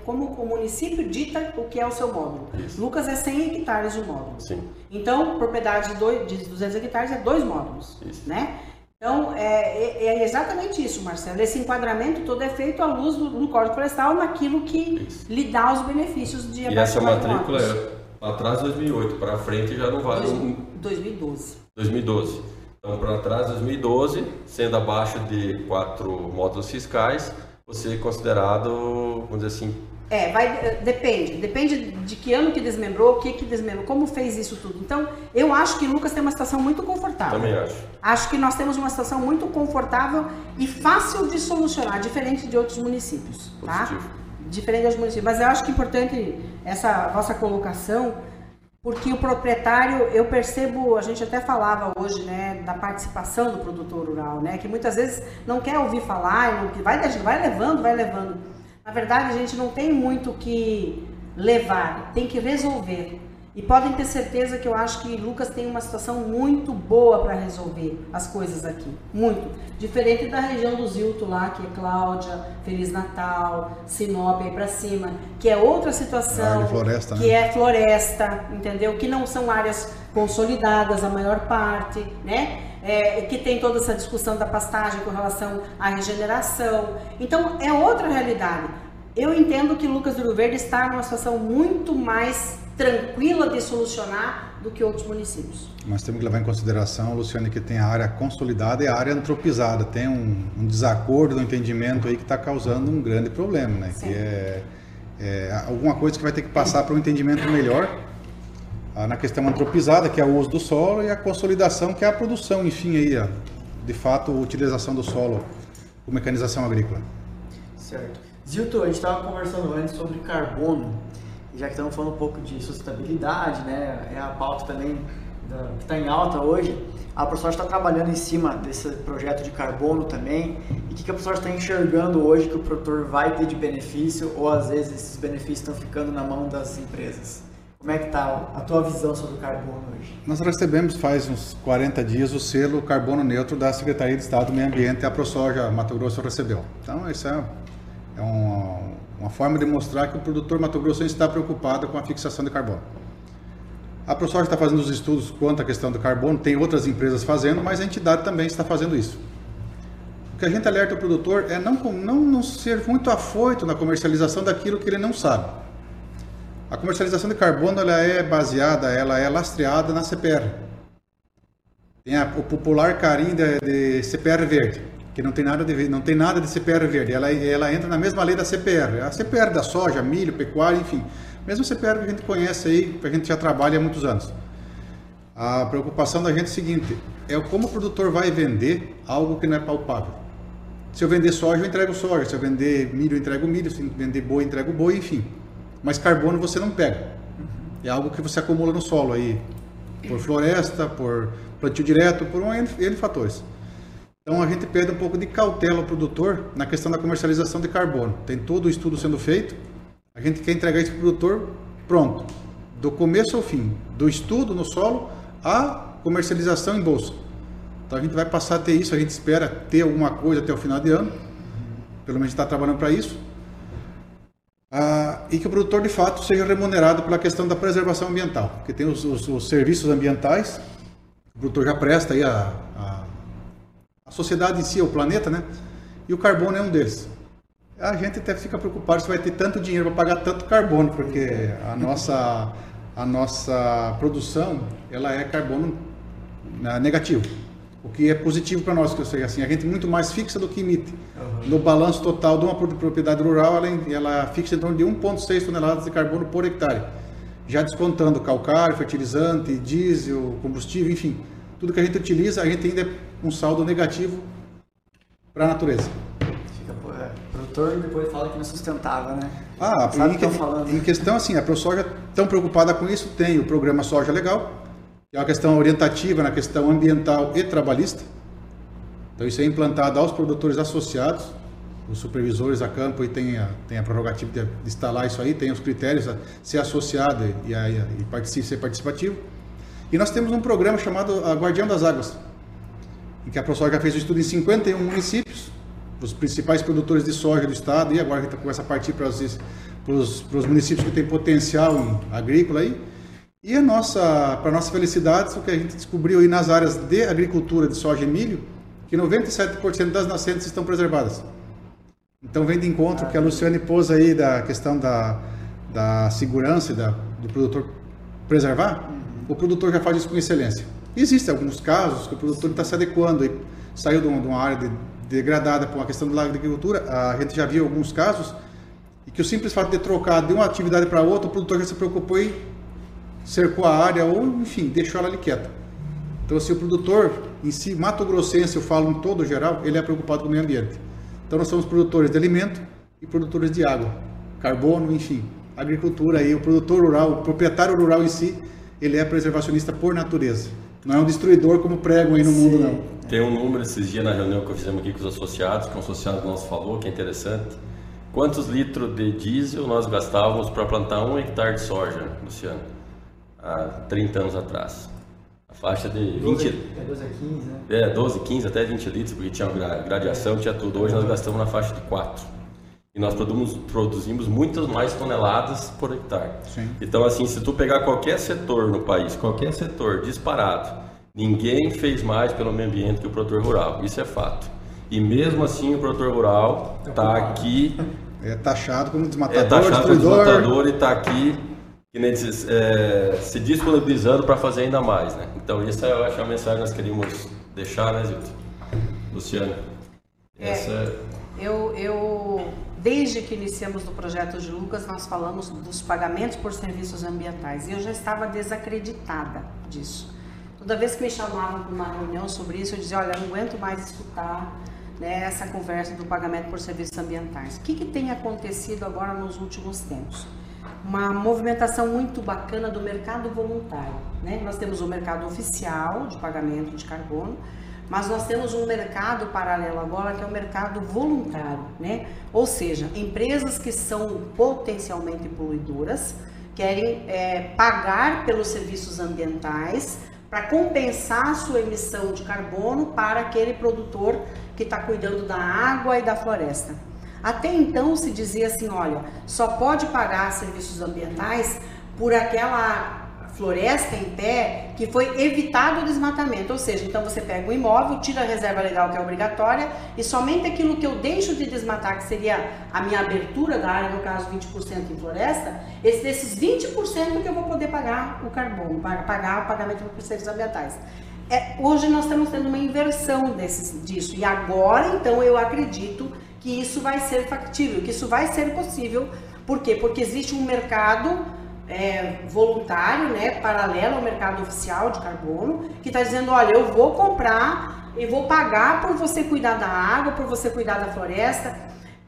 como o município dita o que é o seu módulo. Isso. Lucas é 100 hectares de módulo. Sim. Então, propriedade de, dois, de 200 hectares é dois módulos, Isso. né? Então, é, é- é exatamente isso, Marcelo. Esse enquadramento todo é feito à luz do, do Código Florestal naquilo que Isso. lhe dá os benefícios de E essa matrícula é atrás de 2008, para frente já não vale. um- Dois- 2012. 2012. Então, para trás, 2012, sendo abaixo de quatro módulos fiscais, você é considerado, vamos dizer assim, É, vai, eh, depende. Depende de que ano que desmembrou, o que que desmembrou, como fez isso tudo. Então, eu acho que Lucas tem uma situação muito confortável. também acho. Acho que nós temos uma situação muito confortável e fácil de solucionar, diferente de outros municípios, tá? Positivo. Diferente de outros municípios. Mas eu acho que é importante essa vossa colocação, porque o proprietário, eu percebo, a gente até falava hoje, né, da participação do produtor rural, né, que muitas vezes não quer ouvir falar, não, vai, vai levando, vai levando. Na verdade, a gente não tem muito que levar, tem que resolver. E podem ter certeza que eu acho que Lucas tem uma situação muito boa para resolver as coisas aqui. Muito. Diferente da região do Zilto lá, que é Cláudia, Feliz Natal, Sinop aí para cima, que é outra situação. floresta, que né? é floresta, entendeu? Que não são áreas consolidadas, a maior parte, né? É, que tem toda essa discussão da pastagem com relação à regeneração. Então, é outra realidade. Eu entendo que Lucas do Rio Verde está numa situação muito mais tranquila de solucionar do que outros municípios. Nós temos que levar em consideração, Luciane, que tem a área consolidada e a área antropizada. Tem um, um desacordo no entendimento aí que está causando um grande problema, né? Sim. Que é, é alguma coisa que vai ter que passar para um entendimento melhor ah, na questão antropizada, que é o uso do solo, e a consolidação, que é a produção, enfim, aí, ó, de fato, a utilização do solo com mecanização agrícola. Certo. Zilton, a gente estava conversando antes sobre carbono, já que estamos falando um pouco de sustentabilidade, né? É a pauta também da- que está em alta hoje. A professora está trabalhando em cima desse projeto de carbono também. E o que, que a professora está enxergando hoje que o produtor vai ter de benefício ou às vezes esses benefícios estão ficando na mão das empresas? Como é que está a tua visão sobre o carbono hoje? Nós recebemos faz uns 40 dias o selo carbono neutro da Secretaria de Estado do Meio Ambiente, a ProSoja Mato Grosso recebeu. Então, isso é, é uma, uma forma de mostrar que o produtor Mato Grossense está preocupado com a fixação de carbono. A ProSoja está fazendo os estudos quanto à questão do carbono, tem outras empresas fazendo, mas a entidade também está fazendo isso. O que a gente alerta o produtor é não, não, não ser muito afoito na comercialização daquilo que ele não sabe. A comercialização de carbono ela é baseada, ela é lastreada na CPR. Tem a- o popular carinho de, de CPR verde, que não tem nada de não tem nada de CPR verde. Ela, ela entra na mesma lei da CPR. A CPR da soja, milho, pecuária, enfim. Mesmo CPR que a gente conhece aí, que a gente já trabalha há muitos anos. A preocupação da gente é o seguinte: é como o produtor vai vender algo que não é palpável. Se eu vender soja, eu entrego soja. Se eu vender milho, eu entrego milho. Se eu vender boi, eu entrego boi, enfim. Mas carbono você não pega. É algo que você acumula no solo aí, por floresta, por plantio direto, por um N, N fatores. Então a gente pede um pouco de cautela ao produtor na questão da comercialização de carbono. Tem todo o estudo sendo feito. A gente quer entregar isso para o produtor pronto, do começo ao fim, do estudo no solo à comercialização em bolsa. Então a gente vai passar a ter isso, a gente espera ter alguma coisa até o final de ano. Pelo menos está trabalhando para isso. Ah, e que o produtor de fato seja remunerado pela questão da preservação ambiental, porque tem os, os- os serviços ambientais, o produtor já presta aí a, a, sociedade em si, o planeta, né? E o carbono é um deles. A gente até fica preocupado se vai ter tanto dinheiro para pagar tanto carbono, porque a nossa, a nossa produção ela é carbono né, negativo, o que é positivo para nós, que eu sei assim, a gente muito mais fixa do que emite. No balanço total de uma pro- propriedade rural, ela, ela fixa em torno de 1,6 toneladas de carbono por hectare, já descontando calcário, fertilizante, diesel, combustível, enfim, tudo que a gente utiliza, a gente ainda é um saldo negativo para a natureza. Fica, pô, é, produtor depois fala que não é sustentável, né? Ah, Sabe em, que que- em questão assim, a ProSoja tão preocupada com isso, tem o programa Soja Legal, que é uma questão orientativa na questão ambiental e trabalhista. Então isso é implantado aos produtores associados, os supervisores a campo e tem a, tem a prerrogativa de instalar isso aí, tem os critérios a ser associado e, a, e partici- ser participativo. E nós temos um programa chamado a Guardião das Águas, em que a ProSoja fez o estudo em 51 municípios, os principais produtores de soja do estado, e agora a gente começa a partir para os, para os, para os municípios que têm potencial agrícola aí. E a nossa, para nossa felicidade, o que a gente descobriu aí nas áreas de agricultura de soja e milho, que 97% das nascentes estão preservadas. Então vem de encontro que a Luciane pôs aí da questão da, da segurança da, do produtor preservar, o produtor já faz isso com excelência. Existem alguns casos que o produtor está se adequando e saiu de uma, área de- degradada por uma questão da agricultura, a gente já viu alguns casos e que o simples fato de trocar de uma atividade para outra, o produtor já se preocupou e cercou a área ou, enfim, deixou ela ali quieta. Então, se o produtor em si, Mato Grossense, eu falo em todo geral, ele é preocupado com o meio ambiente. Então, nós somos produtores de alimento e produtores de água, carbono, enfim, agricultura aí, o produtor rural, o proprietário rural em si, ele é preservacionista por natureza. Não é um destruidor como pregam aí no mundo, não. Tem um número esses dias na reunião que fizemos aqui com os associados, que um associado nosso falou, que é interessante. Quantos litros de diesel nós gastávamos para plantar um hectare de soja, Luciano? há 30 anos atrás. A faixa de 12, 20, é 12 a 15, né? é, 12, 15 até 20 litros, porque tinha gra- gradiação, tinha tudo. Hoje nós gastamos na faixa de 4. E nós produzimos, produzimos muitas mais toneladas por hectare. Sim. Então, assim, se tu pegar qualquer setor no país, qualquer setor disparado, ninguém fez mais pelo meio ambiente que o produtor rural. Isso é fato. E mesmo assim, o produtor rural está aqui [LAUGHS] É taxado como é desmatador, taxado como desmatador e está aqui que nem diz, é, se disponibilizando para fazer ainda mais, né? Então isso eu acho a mensagem que nós queríamos deixar, né, Zilton? Luciano, É. essa Eu, eu, desde que iniciamos no projeto de Lucas, nós falamos dos pagamentos por serviços ambientais e eu já estava desacreditada disso. Toda vez que me chamavam para uma reunião sobre isso, eu dizia: Olha, não aguento mais escutar né, essa conversa do pagamento por serviços ambientais. O que, que tem acontecido agora nos últimos tempos? Uma movimentação muito bacana do mercado voluntário. Né? Nós temos o mercado oficial de pagamento de carbono, mas nós temos um mercado paralelo agora que é o mercado voluntário, né? Ou seja, empresas que são potencialmente poluidoras querem é, pagar pelos serviços ambientais para compensar a sua emissão de carbono para aquele produtor que está cuidando da água e da floresta. Até então se dizia assim, olha, só pode pagar serviços ambientais por aquela floresta em pé que foi evitado o desmatamento, ou seja, então você pega o imóvel, tira a reserva legal que é obrigatória e somente aquilo que eu deixo de desmatar, que seria a minha abertura da área, no caso 20% em floresta, esse, desses 20% que eu vou poder pagar o carbono, pa- pagar o pagamento por serviços ambientais. É, hoje nós estamos tendo uma inversão desses, disso e agora então eu acredito que isso vai ser factível, que isso vai ser possível. Por quê? Porque existe um mercado é, voluntário, né, paralelo ao mercado oficial de carbono, que está dizendo, olha, eu vou comprar e vou pagar por você cuidar da água, por você cuidar da floresta.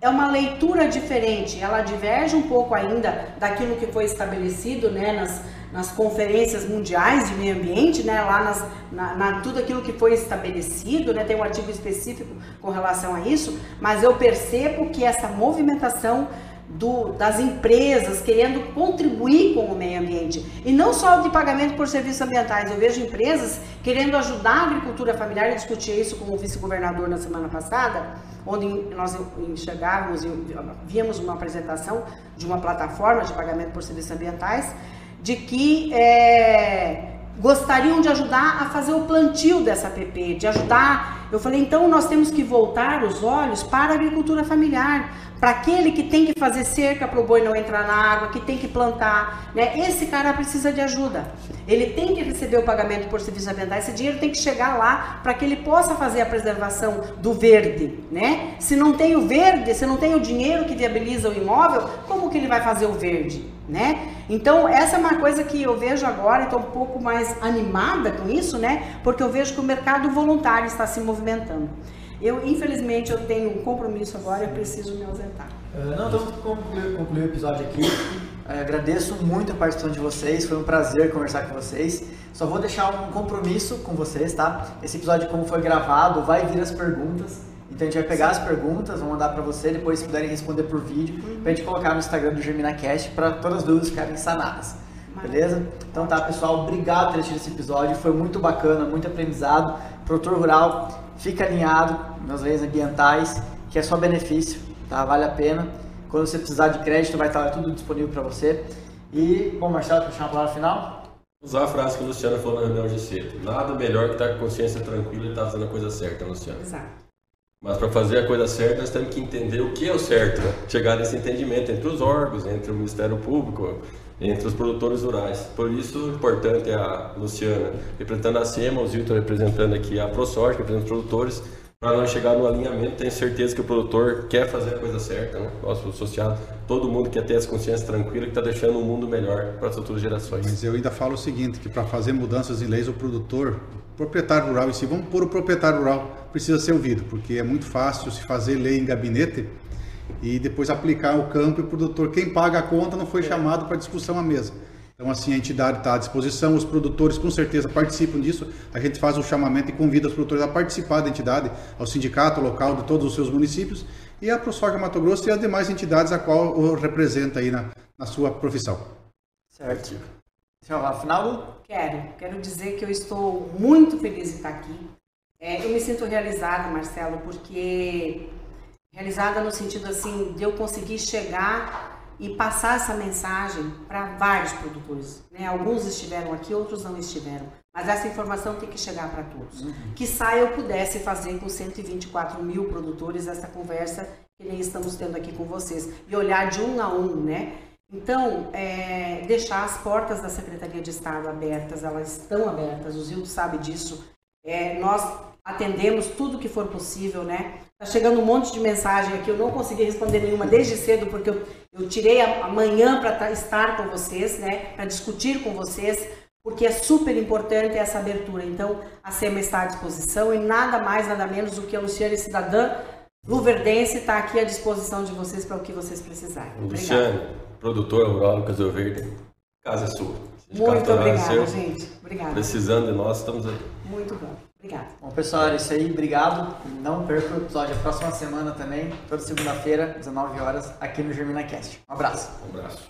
É uma leitura diferente, ela diverge um pouco ainda daquilo que foi estabelecido, né, nas, nas conferências mundiais de meio ambiente, né, lá nas, na, na- tudo aquilo que foi estabelecido, né, tem um artigo específico com relação a isso, mas eu percebo que essa movimentação do- das empresas querendo contribuir com o meio ambiente. E não só de pagamento por serviços ambientais. Eu vejo empresas querendo ajudar a agricultura familiar. Eu discuti isso com o vice-governador na semana passada, onde nós enxergávamos e víamos uma apresentação de uma plataforma de pagamento por serviços ambientais, de que é, gostariam de ajudar a fazer o plantio dessa PP, de ajudar. Eu falei, então nós temos que voltar os olhos para a agricultura familiar, para aquele que tem que fazer cerca para o boi não entrar na água, que tem que plantar, né? Esse cara precisa de ajuda. Ele tem que receber o pagamento por serviços ambientais. Esse dinheiro tem que chegar lá para que ele possa fazer a preservação do verde, né? Se não tem o verde, se não tem o dinheiro que viabiliza o imóvel, como que ele vai fazer o verde, né? Então, essa é uma coisa que eu vejo agora, estou um pouco mais animada com isso, né? Porque eu vejo que o mercado voluntário está se movimentando. Eu, infelizmente, eu tenho um compromisso agora, eu preciso me ausentar. Uh, não, então concluir, concluir o episódio aqui. Uh, agradeço muito a participação de vocês, foi um prazer conversar com vocês. Só vou deixar um compromisso com vocês, tá? Esse episódio, como foi gravado, vai vir as perguntas. Então a gente vai pegar as perguntas, vou mandar para você, depois se puderem responder por vídeo, pra gente colocar no Instagram do GerminaCast para todas as dúvidas ficarem sanadas. Beleza? Então tá, pessoal, obrigado por ter assistido esse episódio, foi muito bacana, muito aprendizado. Produtor rural, fica alinhado nas leis ambientais, que é só benefício, tá? Vale a pena. Quando você precisar de crédito, vai estar tudo disponível para você. E, bom, Marcelo, quer deixar uma palavra final? Usar a frase que o Luciano falou na reunião de cedo. Nada melhor que estar com a consciência tranquila e estar fazendo a coisa certa, Luciano. Exato. Mas para fazer a coisa certa, nós temos que entender o que é o certo, né? chegar nesse entendimento entre os órgãos, entre o Ministério Público, entre os produtores rurais. Por isso, importante é a Luciana representando a SEMA, o Zilton representando aqui a ProSoja, representando os produtores, para nós chegar no alinhamento. Tenho certeza que o produtor quer fazer a coisa certa, né? nosso associado, todo mundo quer ter essa consciência tranquila que está deixando um mundo melhor para as futuras gerações. Mas eu ainda falo o seguinte, que para fazer mudanças em leis, o produtor, o proprietário rural, e se vamos pôr o proprietário rural, precisa ser ouvido, porque é muito fácil se fazer lei em gabinete e depois aplicar o campo e o produtor, quem paga a conta não foi chamado para discussão à mesa. Então, assim, a entidade está à disposição, os produtores com certeza participam disso. A gente faz o chamamento e convida os produtores a participar da entidade, ao sindicato local de todos os seus municípios e a ProSoja Mato Grosso e as demais entidades a qual o representa aí na, na sua profissão. Certo. Afinal, quero. Quero dizer que eu estou muito feliz de estar aqui. É, eu me sinto realizada, Marcelo, porque realizada no sentido assim de eu conseguir chegar e passar essa mensagem para vários produtores. Né? Alguns estiveram aqui, outros não estiveram. Mas essa informação tem que chegar para todos. Uhum. Que saia eu pudesse fazer com 124 mil produtores essa conversa que nem estamos tendo aqui com vocês. E olhar de um a um, né? Então, é, deixar as portas da Secretaria de Estado abertas, elas estão abertas, o Zildo sabe disso. É, nós atendemos tudo que for possível, né? Tá chegando um monte de mensagem aqui, eu não consegui responder nenhuma desde cedo, porque eu, eu tirei a, manhã para estar com vocês, né? Para discutir com vocês, porque é super importante essa abertura. Então, a SEMA está à disposição e nada mais, nada menos do que a Luciane Cidadã Luverdense está aqui à disposição de vocês para o que vocês precisarem. Luciane, produtor rural Lucas Verde, casa é sua. Muito obrigada, gente. Obrigada. Precisando de nós, estamos aí. Muito bom. Obrigada. Bom, pessoal, é isso aí. Obrigado. Não perca o episódio da próxima semana também, toda segunda-feira, 19 horas, aqui no GerminaCast. Um abraço. Um abraço.